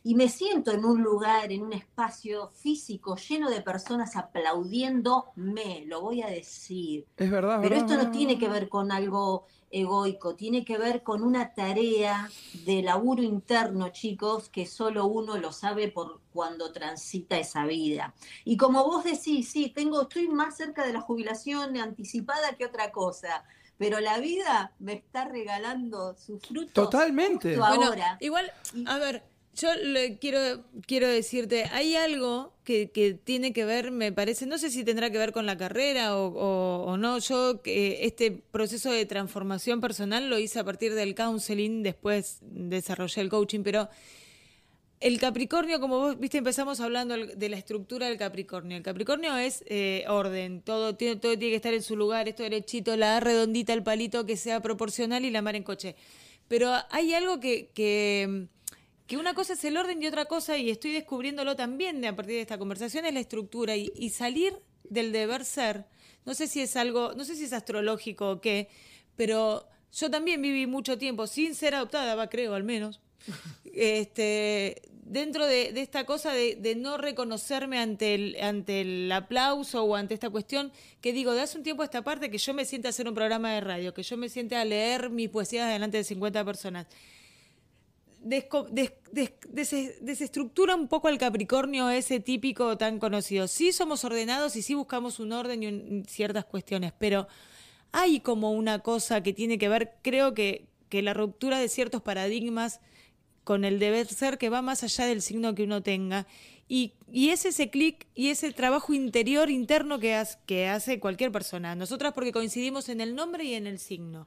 Y me siento en un lugar, en un espacio físico lleno de personas aplaudiéndome, lo voy a decir. Es verdad. Pero verdad, esto no tiene que ver con algo egoico, tiene que ver con una tarea de laburo interno, chicos, que solo uno lo sabe por cuando transita esa vida. Y como vos decís, sí, tengo, estoy más cerca de la jubilación anticipada que otra cosa, pero la vida me está regalando sus frutos. Totalmente. justo Bueno, ahora. igual, a ver, yo le quiero, quiero decirte, hay algo que, que tiene que ver, me parece, no sé si tendrá que ver con la carrera o, o- no, yo que este proceso de transformación personal lo hice a partir del counseling, después desarrollé el coaching, pero el Capricornio, como vos viste, empezamos hablando de la estructura del Capricornio. El Capricornio es eh, orden, todo, tiene- todo tiene que estar en su lugar, esto derechito, la redondita, el palito que sea proporcional y la mar en coche. Pero hay algo que, que, que una cosa es el orden y otra cosa, y estoy descubriéndolo también de- a partir de esta conversación, es la estructura y, y salir del deber ser. No sé si es algo, no sé si es astrológico o qué, pero yo también viví mucho tiempo sin ser adoptada, va, creo al menos este, dentro de, de esta cosa de, de no reconocerme ante el, ante el aplauso o ante esta cuestión, que digo, de hace un tiempo a esta parte, que yo me siente a hacer un programa de radio, que yo me siente a leer mis poesías delante de 50 personas. Des- des- des- desestructura un poco al Capricornio ese típico tan conocido. Sí somos ordenados y sí buscamos un orden y ciertas cuestiones, pero hay como una cosa que tiene que ver, creo que, que la ruptura de ciertos paradigmas con el deber ser que va más allá del signo que uno tenga. Y, y es ese clic y ese trabajo interior, interno que, haz- que hace cualquier persona. Nosotras porque coincidimos en el nombre y en el signo.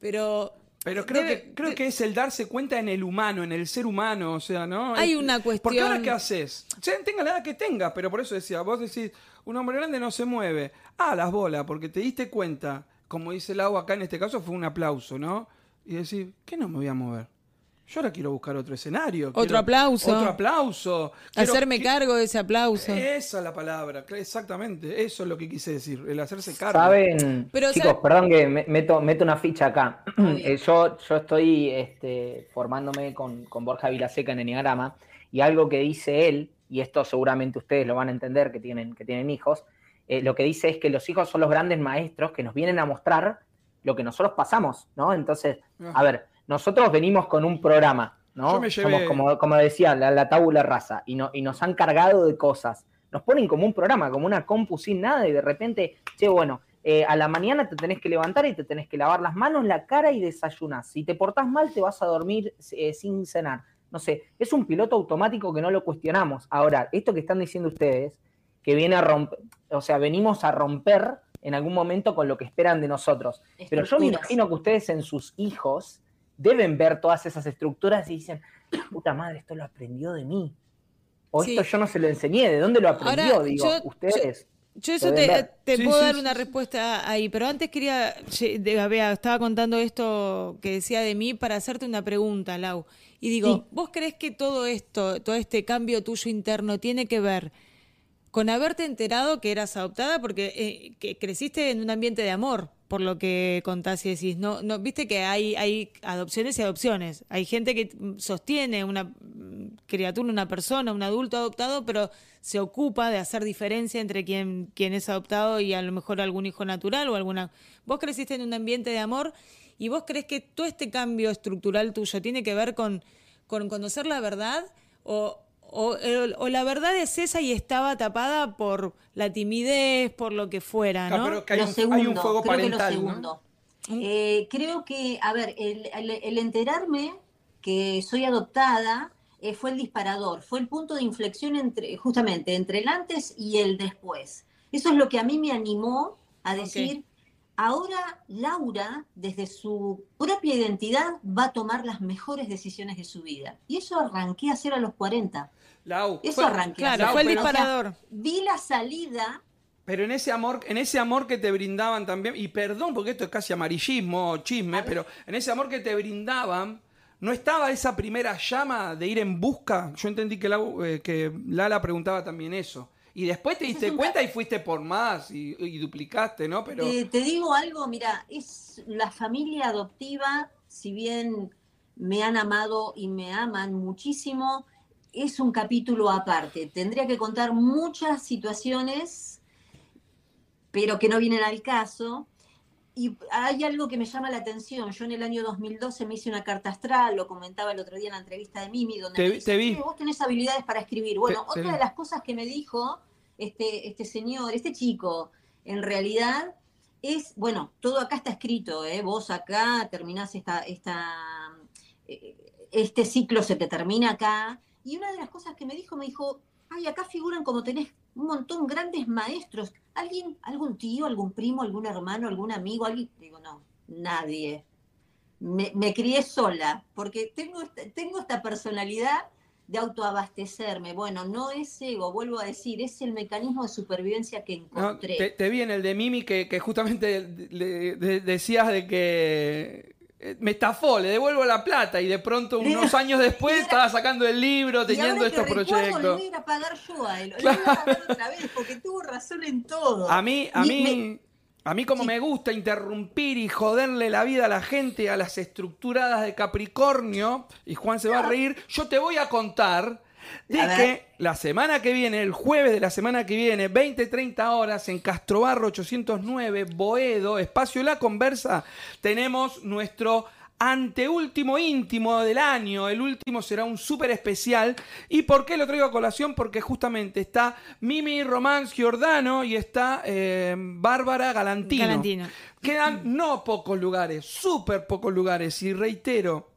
Pero... Pero creo, debe- que, creo que es el darse cuenta en el humano, en el ser humano, o sea, ¿no? Hay una Porque ahora, cuestión- ¿qué haces? Sea, tenga la edad que tenga, pero por eso decía, vos decís, un hombre grande no se mueve. Ah, las bolas, porque te diste cuenta, como dice el agua acá en este caso, fue un aplauso, ¿no? Y decir, ¿qué no me voy a mover? Yo ahora quiero buscar otro escenario. Otro quiero- aplauso. Otro aplauso. Quiero- hacerme cargo de ese aplauso. Esa es la palabra, exactamente. Eso es lo que quise decir, el hacerse cargo. Saben, Pero, chicos, ¿sabe- perdón que me- meto, meto una ficha acá. Eh, yo, yo estoy este, formándome con, con Borja Vilaseca en Enneagrama y algo que dice él, y esto seguramente ustedes lo van a entender que tienen, que tienen hijos, eh, lo que dice es que los hijos son los grandes maestros que nos vienen a mostrar lo que nosotros pasamos, ¿no? Entonces, a ver, nosotros venimos con un programa, ¿no? Yo me llevé- Somos como, como decía, la, la tabula rasa, y, no, y nos han cargado de cosas. Nos ponen como un programa, como una compu sin nada, y de repente, che, bueno, eh, a la mañana te tenés que levantar y te tenés que lavar las manos, la cara y desayunas. Si te portás mal, te vas a dormir eh, sin cenar. No sé, es un piloto automático que no lo cuestionamos. Ahora, esto que están diciendo ustedes, que viene a romper, o sea, venimos a romper en algún momento con lo que esperan de nosotros. Pero yo me imagino que ustedes en sus hijos deben ver todas esas estructuras y dicen, puta madre, esto lo aprendió de mí. O Sí. esto yo no se lo enseñé, ¿de dónde lo aprendió? Ahora, Digo, yo- ustedes. Yo eso te, ver. te Sí, puedo sí, dar sí, una sí. respuesta ahí, pero antes quería, estaba contando esto que decía de mí para hacerte una pregunta, Lau. Y digo, Sí. ¿vos crees que todo esto, todo este cambio tuyo interno tiene que ver con haberte enterado que eras adoptada? Porque eh, creciste en un ambiente de amor, por lo que contás y decís. No, no, Viste que hay, adopciones y adopciones. Hay gente que sostiene una mm, criatura, una persona, un adulto adoptado, pero se ocupa de hacer diferencia entre quien, quien es adoptado y a lo mejor algún hijo natural o alguna... Vos creciste en un ambiente de amor y vos crees que todo este cambio estructural tuyo tiene que ver con, con conocer la verdad o, o, o la verdad es esa y estaba tapada por la timidez, por lo que fuera, Ah, ¿no? pero que hay lo un, segundo, hay un fuego creo que lo parental. ¿no? segundo. Eh, creo que, a ver, el, el- el enterarme que soy adoptada eh, fue el disparador, fue el punto de inflexión entre, justamente entre el antes y el después. Eso es lo que a mí me animó a decir, ahora Laura, desde su propia identidad, va a tomar las mejores decisiones de su vida. Y eso arranqué a hacer a los 40. Lau, Eso fue- arranqué. Claro, Lau, fue el disparador. Vi la salida, Pero en ese amor, en ese amor que te brindaban también, y perdón porque esto es casi amarillismo, chisme, pero en ese amor que te brindaban, ¿no estaba esa primera llama de ir en busca? Yo entendí que, Lau- eh, que Lala preguntaba también eso. Y después te diste cuenta y fuiste por más y, y duplicaste, ¿no? Pero te, te digo algo, mira, es la familia adoptiva, si bien me han amado y me aman muchísimo, es un capítulo aparte. Tendría que contar muchas situaciones, pero que no vienen al caso. Y hay algo que me llama la atención. Yo en el año 2012 me hice una carta astral, lo comentaba el otro día en la entrevista de Mimi, donde Te me dice, te vi. "Che, vos tenés habilidades para escribir. Bueno, Te- te otra vi. de las cosas que me dijo este, este señor, este chico, en realidad es, bueno, todo acá está escrito, ¿eh? vos acá terminás esta, esta, eh, este ciclo se te termina acá. Y una de las cosas que me dijo, me dijo, ay, acá figuran como tenés un montón grandes maestros. ¿Alguien, algún tío, algún primo, algún hermano, algún amigo? Alguien? Digo, no, nadie. Me, me crié sola, porque tengo, esta- tengo esta personalidad de autoabastecerme. Bueno, no es ego, vuelvo a decir, es el mecanismo de supervivencia que No, encontré. te, te vi en el de Mimi que, que justamente le- decías de que me estafó, le devuelvo la plata y de pronto unos años después Era- estaba sacando el libro, Y teniendo ahora que estos recuerdo, Le proyectos. voy a pagar yo a él. Le voy a pagar otra vez porque tuvo razón en todo. A mí, a mí, me- a mí como Sí. me gusta interrumpir y joderle la vida a la gente, a las estructuradas de Capricornio, y Juan se va a reír, yo te voy a contar de A ver. que la semana que viene, el jueves de la semana que viene, 20-30 horas, en Castrobarro 809, Boedo, Espacio La Conversa, tenemos nuestro anteúltimo íntimo del año. El último será un súper especial. ¿Y por qué lo traigo a colación? Porque justamente está Mimi Román Giordano y está eh, Bárbara Galantino. Galantino. Quedan no pocos lugares, súper pocos lugares. Y reitero,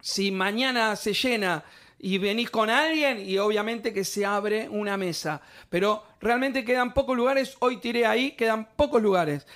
si mañana se llena y venís con alguien y obviamente que se abre una mesa. Pero realmente quedan pocos lugares, hoy tiré ahí, quedan pocos lugares.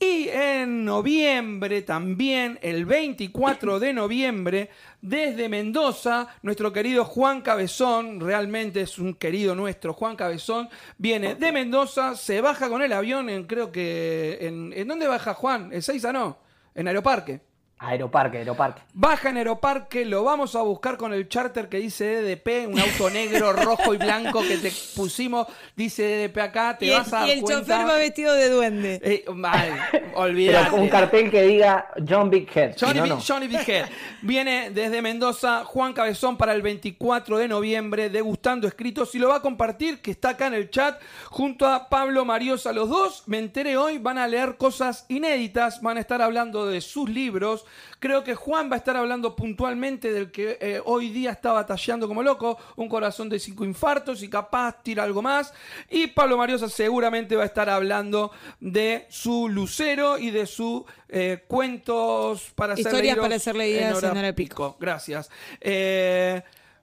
Y en noviembre también, el 24 de noviembre, desde Mendoza, nuestro querido Juan Cabezón, realmente es un querido nuestro, Juan Cabezón, viene de Mendoza, se baja con el avión en, creo que, ¿en, ¿en dónde baja Juan? ¿En Seiza no? En Aeroparque. Aeroparque, Aeroparque. Baja en Aeroparque, lo vamos a buscar con el charter que dice DDP, un auto negro, rojo y blanco que te pusimos, dice DDP acá, te y vas el, a dar y el cuenta. chofer va vestido de duende. Eh, mal, Pero olvidate. con un cartel que diga John Big Head. Johnny, no. Johnny Big Head. Viene desde Mendoza Juan Cabezón para el 24 de noviembre degustando escritos y lo va a compartir que está acá en el chat junto a Pablo Mariosa. Los dos, me enteré hoy, van a leer cosas inéditas, van a estar hablando de sus libros. Creo que Juan va a estar hablando puntualmente del que eh, hoy día está batallando como loco, un corazón de cinco infartos y capaz tira algo más. Y Pablo Mariosa seguramente va a estar hablando de su lucero y de su eh, cuentos para hacer Historias para hacer leídas en hora pico. Gracias. Eh,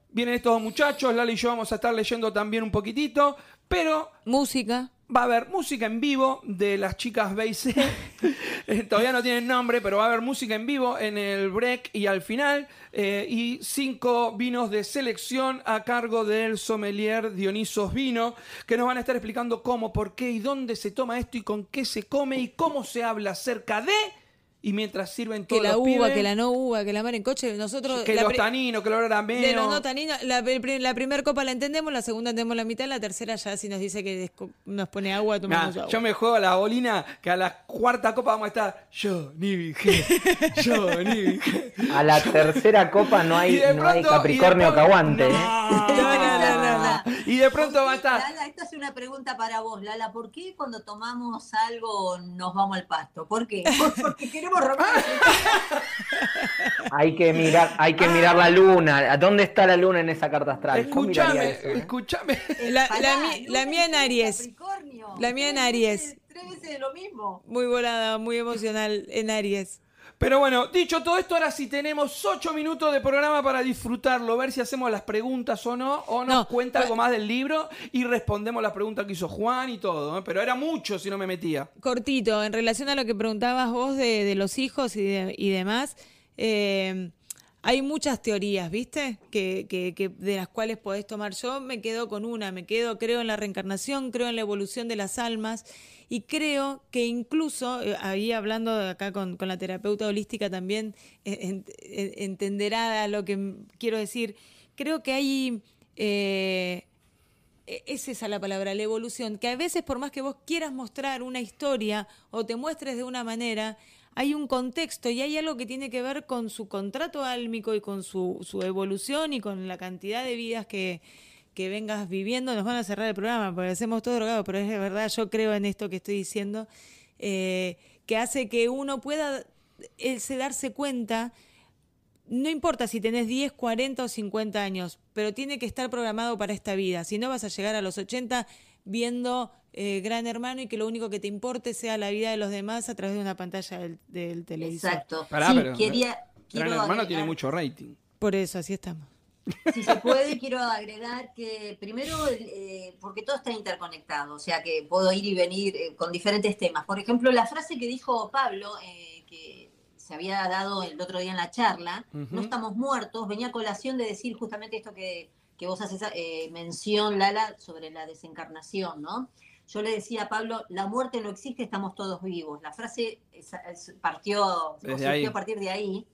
vienen estos dos muchachos, Lali y yo vamos a estar leyendo también un poquitito, pero Música. Va a haber música en vivo de las chicas B y C. Eh, Todavía no tienen nombre, pero va a haber música en vivo en el break y al final. eh, y cinco vinos de selección a cargo del sommelier Dionisos Vino, que nos van a estar explicando cómo, por qué y dónde se toma esto y con qué se come y cómo se habla acerca de. Y mientras sirven Que todos la los uva, pibes, que la no uva, que la mar en coche. Nosotros. que la los taninos, que el olor a meo. De los no taninos, la, pri- la primera copa la entendemos, la segunda entendemos la mitad, la tercera ya si nos dice que nos pone agua, Nah, tomamos agua. yo me juego a la bolina que a la cuarta copa vamos a estar yo, ni vigé, yo, ni vigé. A la tercera copa no hay, no hay Capricornio y de que. Y de pronto va a estar. Lala, esta es una pregunta para vos, Lala. ¿Por qué cuando tomamos algo nos vamos al pasto? ¿Por qué? Porque queremos Hay que mirar, hay que mirar la luna. ¿A ¿Dónde está la luna en esa carta astral? Escúchame, eso, ¿eh? escúchame. La, Pará, la mi- la Luna mía en Aries. La mía en Tres Aries. veces- Tres veces de lo mismo. Muy volada, muy emocional en Aries. Pero bueno, dicho todo esto, ahora sí tenemos ocho minutos de programa para disfrutarlo, ver si hacemos las preguntas o no, o nos No, cuenta algo más del libro y respondemos las preguntas que hizo Juan y todo. ¿eh? Pero era mucho si no me metía. Cortito, en relación a lo que preguntabas vos de, de los hijos y, de- y demás, eh, hay muchas teorías, ¿viste? Que, de las cuales podés tomar. Yo me quedo con una, me quedo, creo en la reencarnación, creo en la evolución de las almas y creo que incluso, eh, ahí hablando acá con, la terapeuta holística también eh, en- en- entenderá lo que quiero decir, creo que hay... eh, e- es esa la palabra, la evolución, que a veces por más que vos quieras mostrar una historia o te muestres de una manera, hay un contexto y hay algo que tiene que ver con su contrato álmico y con su, su evolución y con la cantidad de vidas que, vengas viviendo. Nos van a cerrar el programa porque hacemos todo drogado, pero es verdad, yo creo en esto que estoy diciendo, eh, que hace que uno pueda él se darse cuenta no importa si tenés 10, 40 o 50 años, pero tiene que estar programado para esta vida. Si no vas a llegar a los 80 viendo eh, Gran Hermano y que lo único que te importe sea la vida de los demás a través de una pantalla del, del televisor. Exacto. Pará, sí, pero- quería, Gran Hermano agregar- tiene mucho rating. Por eso, así estamos. Si se puede, quiero agregar que primero, eh, porque todo está interconectado, o sea que puedo ir y venir eh, con diferentes temas. Por ejemplo, la frase que dijo Pablo, eh, que se había dado el otro día en la charla, no estamos muertos, venía a colación de decir justamente esto que, que vos haces eh, mención, Lala, sobre la desencarnación, ¿no? Yo le decía a Pablo, la muerte no existe, estamos todos vivos. La frase es- es- partió, surgió a partir de ahí.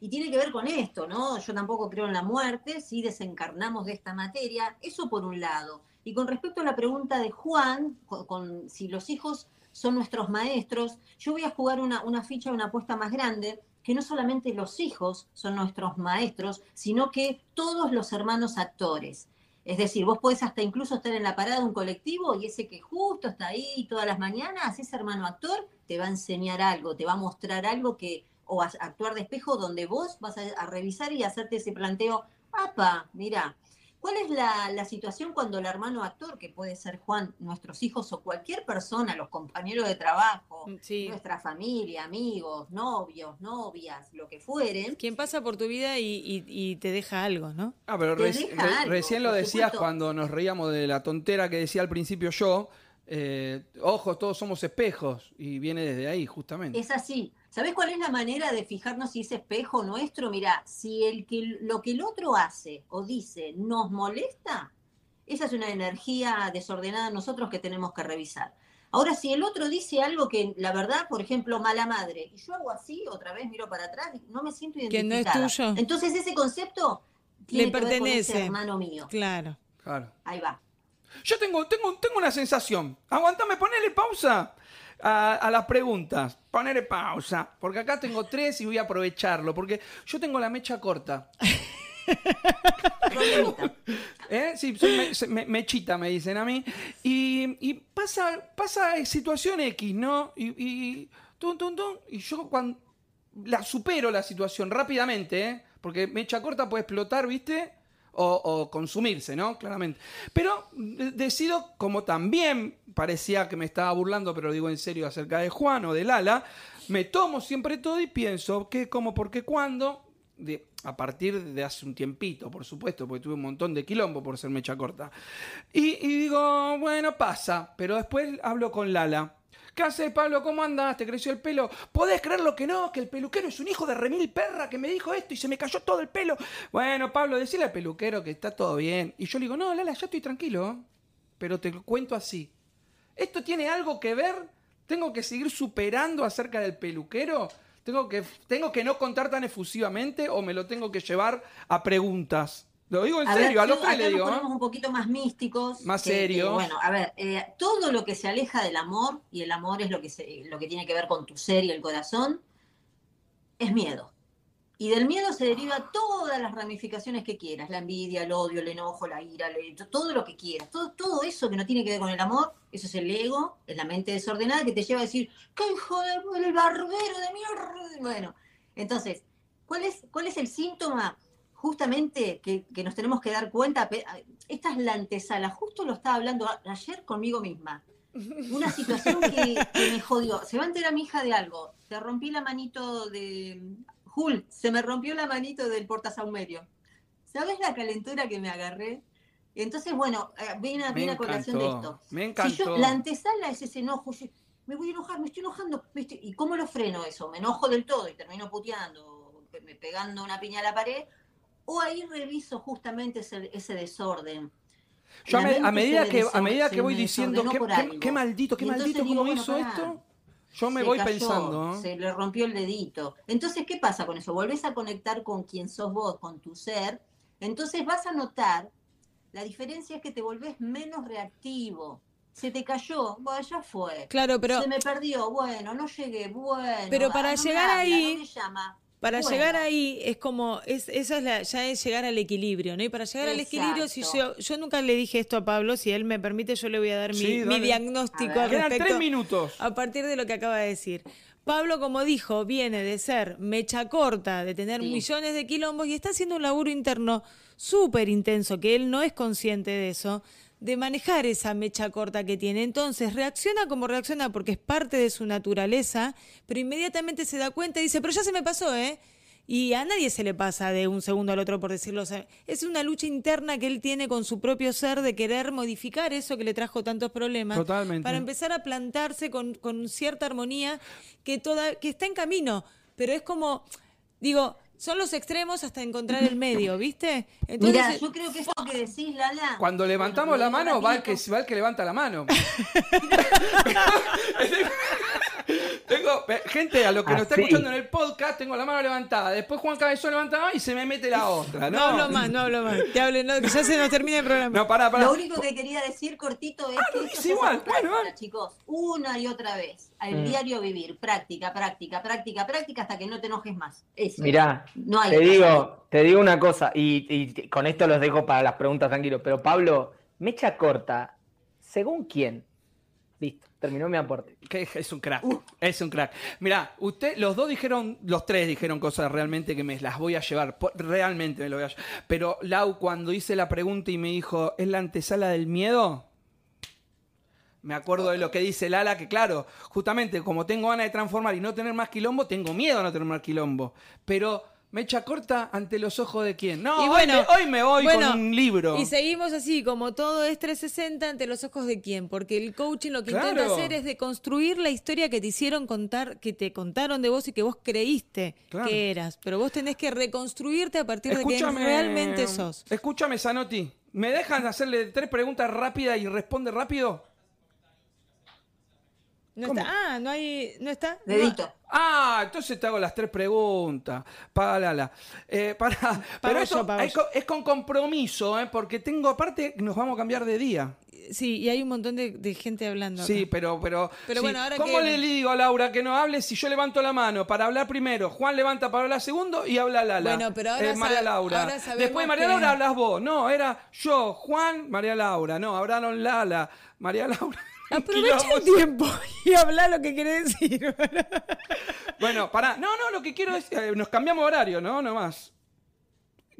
Y tiene que ver con esto, ¿no? Yo tampoco creo en la muerte, sí desencarnamos de esta materia, eso por un lado. Y con respecto a la pregunta de Juan, con, con si los hijos son nuestros maestros, yo voy a jugar una, una ficha, una apuesta más grande, que no solamente los hijos son nuestros maestros, sino que todos los hermanos actores. Es decir, vos podés hasta incluso estar en la parada de un colectivo y ese que justo está ahí todas las mañanas, ese hermano actor te va a enseñar algo, te va a mostrar algo que, o a actuar de espejo donde vos vas a, a revisar y hacerte ese planteo, apa, mira, ¿cuál es la, la situación cuando el hermano actor, que puede ser Juan, nuestros hijos o cualquier persona, los compañeros de trabajo, Sí. nuestra familia, amigos, novios, novias, lo que fueren, Quien pasa por tu vida y, y- y te deja algo, ¿no? Ah, pero re- algo, recién lo decías supuesto. cuando nos reíamos de la tontera que decía al principio yo. eh, ojos, todos somos espejos. Y viene desde ahí, justamente. Es así. ¿Sabés cuál es la manera de fijarnos si ese espejo nuestro? Mira, si el que, lo que el otro hace o dice nos molesta, esa es una energía desordenada en nosotros que tenemos que revisar. Ahora, si el otro dice algo que, la verdad, por ejemplo, mala madre, y yo hago así, otra vez miro para atrás, y no me siento Que identificada. no es tuyo. Entonces ese concepto tiene Le que ver con ese pertenece. hermano mío. Claro. Claro. Ahí va. Yo tengo, tengo, tengo una sensación. Aguantame, ponele pausa a, a las preguntas. Ponele pausa. Porque acá tengo tres y voy a aprovecharlo. Porque yo tengo la mecha corta. ¿Eh? Sí, soy me- mechita, me dicen a mí. Y, y pasa, pasa situación X, ¿no? Y, y, tum, tum, tum, y yo cuando la supero la situación rápidamente, ¿eh? Porque mecha corta puede explotar, ¿viste? O, consumirse, ¿no? Claramente. Pero de- decido, como también parecía que me estaba burlando, pero lo digo en serio acerca de Juan o de Lala, me tomo siempre todo y pienso qué, cómo, por qué, cuándo. De, a partir de hace un tiempito, por supuesto, porque tuve un montón de quilombo por ser mecha corta. Y digo, bueno, pasa, pero después hablo con Lala. ¿Qué haces, Pablo? ¿Cómo andas? ¿Te creció el pelo? ¿Podés creer lo que no? Que el peluquero es un hijo de remil perra que me dijo esto y se me cayó todo el pelo. Bueno, Pablo, decirle al peluquero que está todo bien. Y yo le digo, no, Lala, ya estoy tranquilo. Pero te cuento así. ¿Esto tiene algo que ver? ¿Tengo que seguir superando acerca del peluquero? ¿Tengo que, ¿Tengo que no contar tan efusivamente o me lo tengo que llevar a preguntas? Lo digo en A ver, serio, a lo yo- que acá le nos digo. ¿eh? ponemos un poquito más místicos. Más serios. bueno, a ver, eh, todo lo que se aleja del amor, y el amor es lo que, se- lo que tiene que ver con tu ser y el corazón, es miedo. Y del miedo se deriva todas las ramificaciones que quieras, la envidia, el odio, el enojo, la ira, el- todo lo que quieras. Todo, todo eso que no tiene que ver con el amor, eso es el ego, es la mente desordenada que te lleva a decir, ¡qué hijo de el barbero de mierda! Bueno, entonces, ¿cuál es, cuál es el síntoma? Justamente que, que nos tenemos que dar cuenta, pe- esta es la antesala, justo lo estaba hablando ayer conmigo misma. Una situación que, que me jodió. Se va a enterar mi hija de algo. Te rompí la manito de. Jul, se me rompió la manito del portasaumerio. ¿Sabes la calentura que me agarré? Entonces, bueno, eh, viene, Me viene a colación de esto. me Si encantó. yo, la antesala es ese enojo. yo, me voy a enojar, me estoy enojando. me estoy- ¿Y cómo lo freno eso? Me enojo del todo y termino puteando. pe- pegando una piña a la pared, o ahí reviso justamente ese, ese desorden. Yo a, me- medida que, a medida que voy diciendo, qué, maldito, qué maldito, digo, cómo bueno, hizo pará, esto, yo me se voy cayó, pensando. ¿eh? Se le rompió el dedito. Entonces, ¿qué pasa con eso? Volvés a conectar con quien sos vos, con tu ser. Entonces vas a notar, la diferencia es que te volvés menos reactivo. Se te cayó, bueno, ya fue. Claro, pero Se me perdió, bueno, no llegué, bueno. Pero ah, para no me llegar habla, ahí, no me llama. Para Bueno. llegar ahí es como, es, eso es la, ya es llegar al equilibrio, ¿no? Y para llegar al equilibrio, si yo, yo nunca le dije esto a Pablo, si él me permite, yo le voy a dar mi, Sí, mi dale. diagnóstico A al respecto. tres minutos. A partir de lo que acaba de decir. Pablo, como dijo, viene de ser mecha corta, de tener Sí. millones de quilombos y está haciendo un laburo interno súper intenso, que él no es consciente de eso, de manejar esa mecha corta que tiene. Entonces reacciona como reacciona porque es parte de su naturaleza, pero inmediatamente se da cuenta y dice, pero ya se me pasó, ¿eh? Y a nadie se le pasa de un segundo al otro, por decirlo. O sea, es una lucha interna que él tiene con su propio ser de querer modificar eso que le trajo tantos problemas. Totalmente. Para empezar a plantarse con, con cierta armonía que, toda, que está en camino. Pero es como, digo, son los extremos hasta encontrar el medio, ¿viste? Entonces, Mira, yo creo que esto que decís, Lala. Cuando levantamos la mano, va el, que, va el que levanta la mano. tengo, eh, gente, a lo que nos está escuchando en el podcast, tengo la mano levantada. Después Juan Cabezón levanta la mano y se me mete la otra. no No, hablo más, no hablo más. Que hablen, no, ya se nos termina el programa. No, pará, pará. Lo único que quería decir cortito es que no, esto es igual, práctica, bueno, bueno. chicos, una y otra vez, al Mm. diario vivir, práctica, práctica, práctica, práctica, hasta que no te enojes más. Eso. Mirá, no hay te digo, te digo una cosa, y, con esto los dejo para las preguntas tranquilos, pero Pablo, mecha corta, ¿según quién? Listo, terminó mi aporte. Que es un crack, es un crack. Mirá, usted, los dos dijeron, los tres dijeron cosas realmente que me las voy a llevar, realmente me lo voy a llevar. Pero Lau, cuando hice la pregunta y me dijo, ¿es la antesala del miedo? Me acuerdo de lo que dice Lala, que claro, justamente como tengo ganas de transformar y no tener más quilombo, tengo miedo a no tener más quilombo. Pero me echa corta ante los ojos de quién. No, Y hoy bueno, me- hoy, me, voy bueno, con un libro. Y seguimos así, como todo es 360 ante los ojos de quién, porque el coaching lo que intenta hacer es de construir la historia que te hicieron contar, que te contaron de vos y que vos creíste Claro. que eras, pero vos tenés que reconstruirte a partir de quién realmente sos. Escúchame, Zanotti. ¿Me dejan hacerle tres preguntas rápidas y responde rápido? No ¿Cómo? está, ah, no hay, no está. Dedito. Ah, entonces te hago las tres preguntas. Para Lala. Eh, para, pero yo, pago es, con, es con compromiso, ¿eh? porque tengo aparte, nos vamos a cambiar de día. Sí, y hay un montón de, de gente hablando. Sí, acá. pero, pero. Pero sí. bueno, ahora ¿Cómo que- le digo a Laura que no hable si yo levanto la mano para hablar primero? Juan levanta para hablar segundo y habla Lala. Bueno, pero ahora Eh, María Laura. ahora Después María que- Laura hablas vos. No, era yo, Juan, María Laura. No, hablaron Lala, María Laura. Aprovecha el tiempo y habla lo que querés decir. Bueno, pará. No, no, lo que quiero es. eh, nos cambiamos horario, ¿no? No más.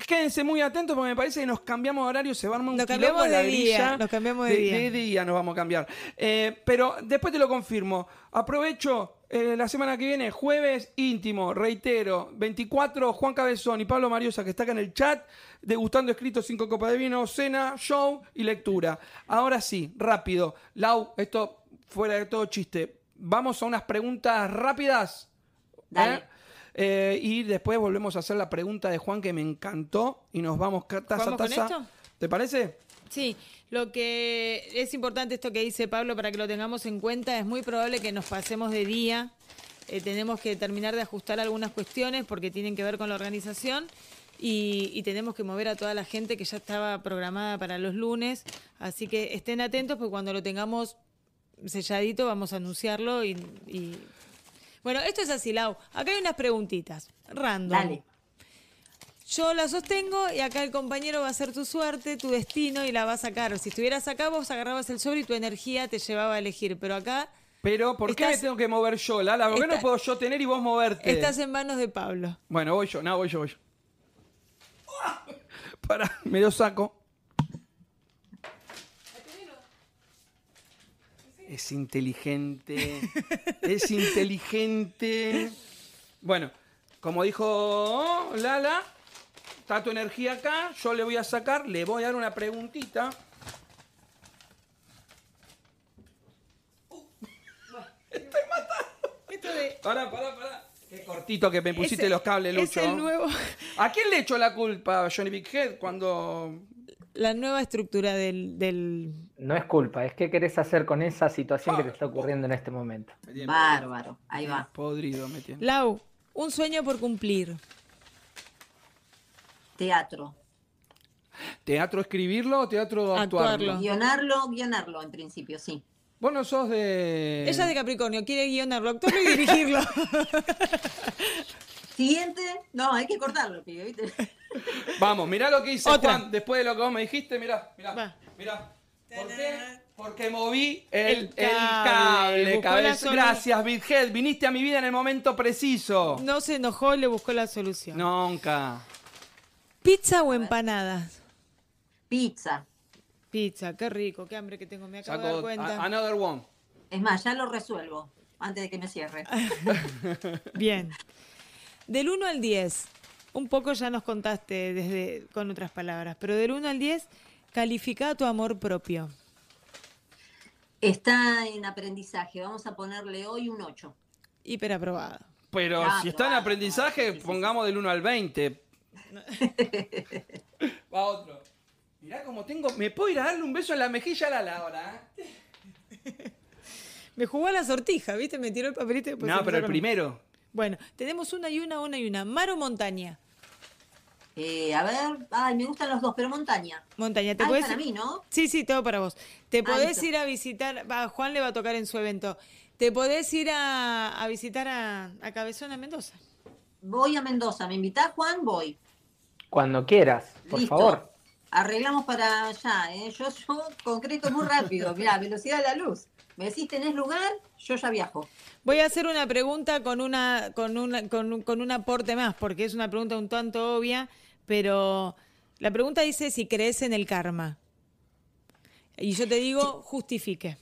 Quédense muy atentos porque me parece que nos cambiamos de horario, se va a armar un Nos cambiamos de día, nos cambiamos de día. De día nos vamos a cambiar. Eh, pero después te lo confirmo. Aprovecho eh, la semana que viene, jueves íntimo, reitero, 24, Juan Cabezón y Pablo Mariosa, que está acá en el chat, degustando escritos, cinco copas de vino, cena, show y lectura. Ahora sí, rápido. Lau, esto fuera de todo chiste. Vamos a unas preguntas rápidas. Dale. ¿Eh? Eh, y después volvemos a hacer la pregunta de Juan que me encantó y nos vamos taza a ¿Vamos con taza. ¿Te parece? Sí, lo que es importante esto que dice Pablo para que lo tengamos en cuenta, es muy probable que nos pasemos de día, eh, tenemos que terminar de ajustar algunas cuestiones porque tienen que ver con la organización y, y tenemos que mover a toda la gente que ya estaba programada para los lunes, así que estén atentos porque cuando lo tengamos selladito vamos a anunciarlo y... y- Bueno, esto es así, Lau. Acá hay unas preguntitas, random. Dale. Yo la sostengo y acá el compañero va a ser tu suerte, tu destino y la va a sacar. Si estuvieras acá, vos agarrabas el sobre y tu energía te llevaba a elegir. Pero acá Pero, ¿por qué me tengo que mover yo, Lala? ¿Por qué no puedo yo tener y vos moverte? estás en manos de Pablo. Bueno, voy yo, no, voy yo, voy yo. Para, me lo saco. Es inteligente. es inteligente. Bueno, como dijo Lala, está tu energía acá. Yo le voy a sacar, le voy a dar una preguntita. Esto de... Pará, pará, pará. Qué cortito que me pusiste Es- los cables, Lucho. Es el nuevo, ¿A quién le echó la culpa a Johnny Big Head cuando la nueva estructura del, del... No es culpa, es qué querés hacer con esa situación que te está ocurriendo en este momento. Bárbaro, ahí va. Podrido me tiene. Lau, un sueño por cumplir. Teatro. ¿Teatro escribirlo o teatro actuarlo? Actuarlo. Guionarlo, guionarlo en principio, sí. Vos no sos de... Ella es de Capricornio, quiere guionarlo, actuarlo y dirigirlo. Siguiente, no, hay que cortarlo, pibe, ¿viste? Vamos, mirá lo que Otra. Juan después de lo que vos me dijiste, mirá, mirá, Va. mirá. ¿Por qué? Porque moví el, El el cable, cable, cabeza. Gracias, Big Head. Viniste a mi vida en el momento preciso. No se enojó, le buscó la solución. Nunca. ¿Pizza o empanadas? Pizza. Pizza, qué rico, qué hambre que tengo, me acabo de dar cuenta. a- another one. Es más, ya lo resuelvo antes de que me cierre. Bien. Del 1 al 10, un poco ya nos contaste desde con otras palabras, pero del 1 al 10, califica tu amor propio. Está en aprendizaje. Vamos a ponerle hoy un 8. Hiperaprobado. Pero Ya, si está en aprendizaje, sí, sí, sí. pongamos del 1 al 20. Va otro. Mirá como tengo. Me puedo ir a darle un beso en la mejilla a la Laura. ¿eh? Me jugó a la sortija, ¿viste? Me tiró el papelito y después no, pero el primero. Bueno, tenemos una y una, una y una. ¿Mar o montaña? Eh, a ver, ay, me gustan los dos, pero montaña. Montaña, ¿te Ay, podés para mí, ¿no? Sí, sí, todo para vos. Te Ah, podés ir a visitar, va, Juan le va a tocar en su evento. Te podés ir a, a visitar a, a Cabezón a Mendoza. Voy a Mendoza. ¿Me invitás, Juan? Voy. Cuando quieras, por Listo. favor. Arreglamos para allá, ¿eh? Yo, yo concreto muy rápido. Mirá, velocidad de la luz. Me decís, ¿tenés lugar? Yo ya viajo. Voy a hacer una pregunta con una, con una, con un, con un aporte más, porque es una pregunta un tanto obvia, pero la pregunta dice si crees en el karma. Y yo te digo, justifique.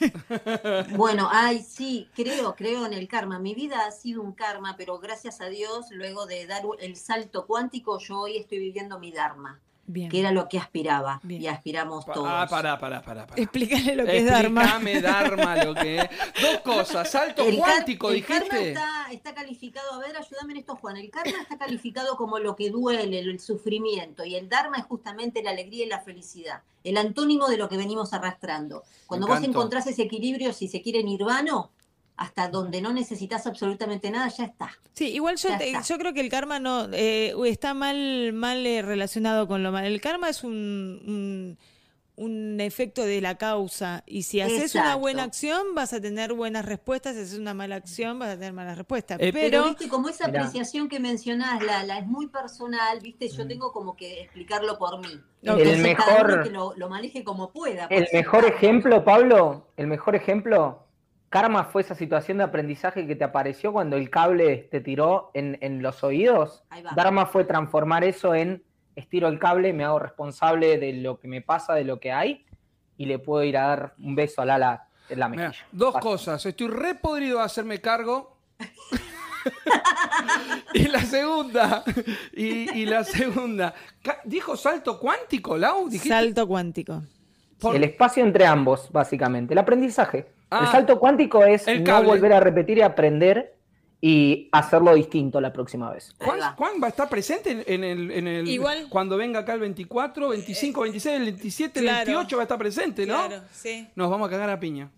Bueno, ay, sí, creo, creo en el karma. Mi vida ha sido un karma, pero gracias a Dios, luego de dar el salto cuántico, yo hoy estoy viviendo mi dharma, Bien. que era lo que aspiraba Bien. y aspiramos Pa- todos. Ah, pará, pará, pará. pará. Explícale lo que es Dharma. Explícame Dharma lo que es. Dos cosas. Salto El, cuántico, el karma está, está calificado, a ver, ayúdame en esto, Juan. El karma está calificado como lo que duele, el, sufrimiento, y el dharma es justamente la alegría y la felicidad, el antónimo de lo que venimos arrastrando. Cuando vos encontrás ese equilibrio, si se quiere, nirvano, hasta donde no necesitas absolutamente nada, ya está. Sí, igual yo, te- creo que el karma no eh, está mal, mal eh, relacionado con lo mal. El karma es un, un, un efecto de la causa y si haces una buena acción vas a tener buenas respuestas, si haces una mala acción vas a tener malas respuestas. Eh, Pero, pero viste, como esa Mirá. apreciación que mencionás, la, la es muy personal, viste, yo tengo como que explicarlo por mí. El mejor- uno que lo, lo maneje como pueda. El mejor ejemplo, Pablo, el mejor ejemplo, karma fue esa situación de aprendizaje que te apareció cuando el cable te tiró en, en los oídos. Dharma fue transformar eso en estiro el cable, me hago responsable de lo que me pasa, de lo que hay, y le puedo ir a dar un beso a Lala en la Mirá, mejilla. dos cosas. Estoy re podrido de hacerme cargo. y la segunda, y, y la segunda. ¿Dijo salto cuántico, Lau? ¿Dijiste? salto cuántico. Por- El espacio entre ambos, básicamente. El aprendizaje. Ah, el salto cuántico es el no volver a repetir y aprender y hacerlo distinto la próxima vez. Juan. Juan va a estar presente en, en el, en el- Igual- cuando venga acá el 24, 25, 26, el 27, el Claro. 28 va a estar presente, ¿no? Claro, sí. Nos vamos a cagar a piña.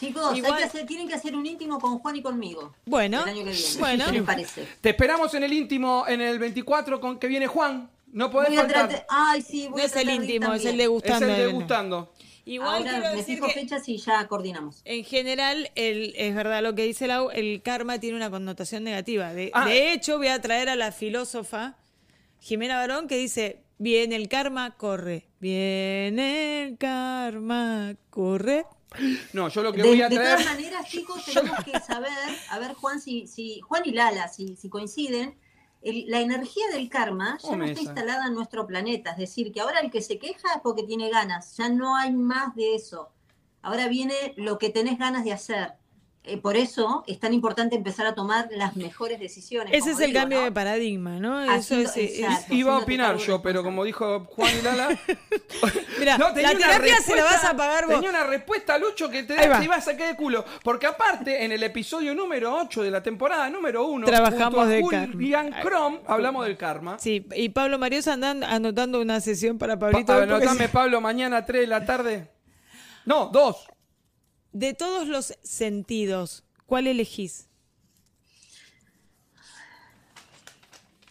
Chicos, hay Igual- que hacer- tienen que hacer un íntimo con Juan y conmigo. Bueno, el año que viene. bueno. ¿Qué les parece? Te esperamos en el íntimo en el 24 con que viene Juan. No podés Voy a faltar. Ay, sí, voy No a es el íntimo, es el también. degustando. es el de- degustando. Igual Ahora quiero me decir fijo que fechas y ya coordinamos. en general, el, es verdad lo que dice Lau, el karma tiene una connotación negativa. De, Ah. de hecho, voy a traer a la filósofa Jimena Barón que dice, viene el karma, corre. Viene el karma, corre. No, yo lo que De, voy a de traer. todas maneras, chicos, tenemos que saber, a ver, Juan, si, si Juan y Lala, si, si coinciden, el- la energía del karma ya no está instalada en nuestro planeta. Es decir, que ahora el que se queja es porque tiene ganas, ya no hay más de eso. Ahora viene lo que tenés ganas de hacer. Eh, por eso es tan importante empezar a tomar las mejores decisiones. Ese es el digo, cambio ¿no? de paradigma, ¿no? Haciendo- Eso es, es- exacto. Iba a opinar yo, pero como dijo Juan y Lala. Mira, No, tenía la terapia se la vas respuesta- a pagar vos. Tenía una respuesta, Lucho, que te, te iba a sacar de culo. Porque aparte, en el episodio número 8 de la temporada número 1, Trabajamos de Julian karma. Crom, hablamos del karma. Sí, y Pablo Mariosa andan anotando una sesión para Pa- Pablito. porque anotame, Pablo, mañana 3 de la tarde. No, 2. De todos los sentidos, ¿cuál elegís?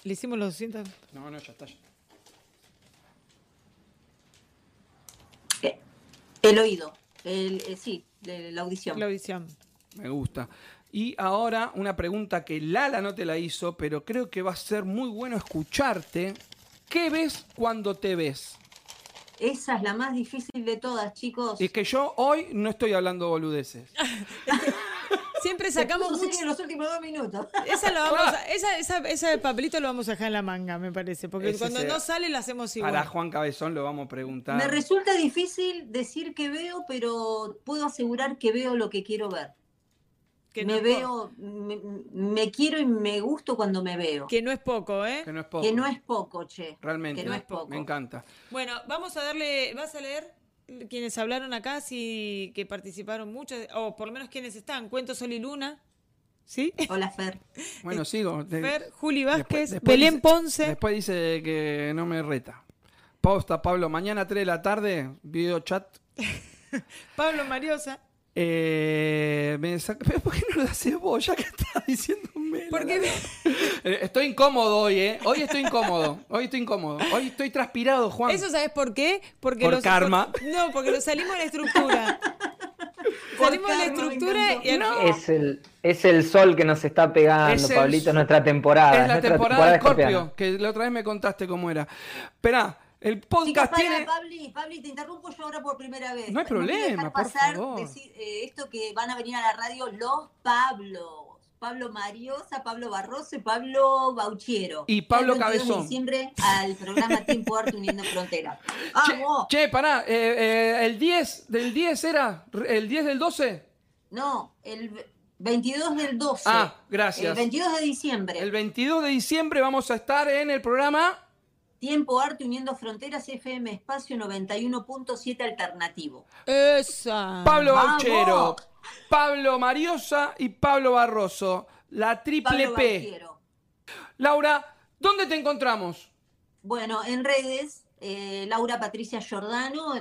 Le hicimos los 200. No, no, ya está. ya. Eh, El oído, el, eh, sí, la audición. La audición. Me gusta. Y ahora una pregunta que Lala no te la hizo, pero creo que va a ser muy bueno escucharte. ¿Qué ves cuando te ves? Esa es la más difícil de todas, chicos. Y que yo hoy no estoy hablando boludeces. Siempre sacamos mucho. en los últimos dos minutos. Esa lo vamos a- esa, esa, ese papelito lo vamos a dejar en la manga, me parece. Porque Ese cuando no sale, lo hacemos igual. Para Juan Cabezón lo vamos a preguntar. Me resulta difícil decir que veo, pero puedo asegurar que veo lo que quiero ver. Que me no- veo, me, me quiero y me gusto cuando me veo. Que no es poco, ¿eh? Que no es poco. Que no es poco, che. Realmente. Que no es poco. Me encanta. Bueno, vamos a darle. ¿Vas a leer quienes hablaron acá? Sí, que participaron mucho. O por lo menos quienes están. Cuento Sol y Luna. ¿Sí? Hola, Fer. Bueno, sigo. Fer, Juli Vázquez, después- después Belén dice- Ponce. Después dice que no me reta. Posta, Pablo, mañana 3 de la tarde, video chat. Pablo Mariosa. Eh, me saca- ¿Pero ¿Por qué no lo haces vos? Ya que estás diciéndome. Porque Eh, Estoy incómodo hoy, ¿eh? Hoy estoy incómodo. Hoy estoy incómodo. Hoy estoy transpirado, Juan. ¿Eso sabes por qué? Porque Por los- karma. por- no, porque nos salimos de la estructura. Salimos de la estructura y No. Es el, es el sol que nos está pegando, Es el Pablito, sol. nuestra temporada. es la nuestra temporada de. Scorpio, que la otra vez me contaste cómo era. Esperá, el podcast para, tiene... Pabli, Pabli, te interrumpo yo ahora por primera vez. No hay voy a dejar problema, por pasar favor. decir, eh, esto que van a venir a la radio los Pablos. Pablo Mariosa, Pablo Barroso y Pablo Bauchiero. Y Pablo El 22 de Cabezón. diciembre al programa Tiempo Arte Uniendo Fronteras. Che, ¡Vamos! che, pará, eh, eh, el 10 del 10 era, el 10 del 12. No, el 22 del 12. Ah, gracias. El 22 de diciembre. El 22 de diciembre vamos a estar en el programa Tiempo Arte Uniendo Fronteras FM Espacio 91.7 Alternativo. Esa. Pablo. Bauchero, Pablo Mariosa y Pablo Barroso, la triple Pablo P. Laura, ¿dónde te encontramos? Bueno, en redes, eh, Laura Patricia Giordano.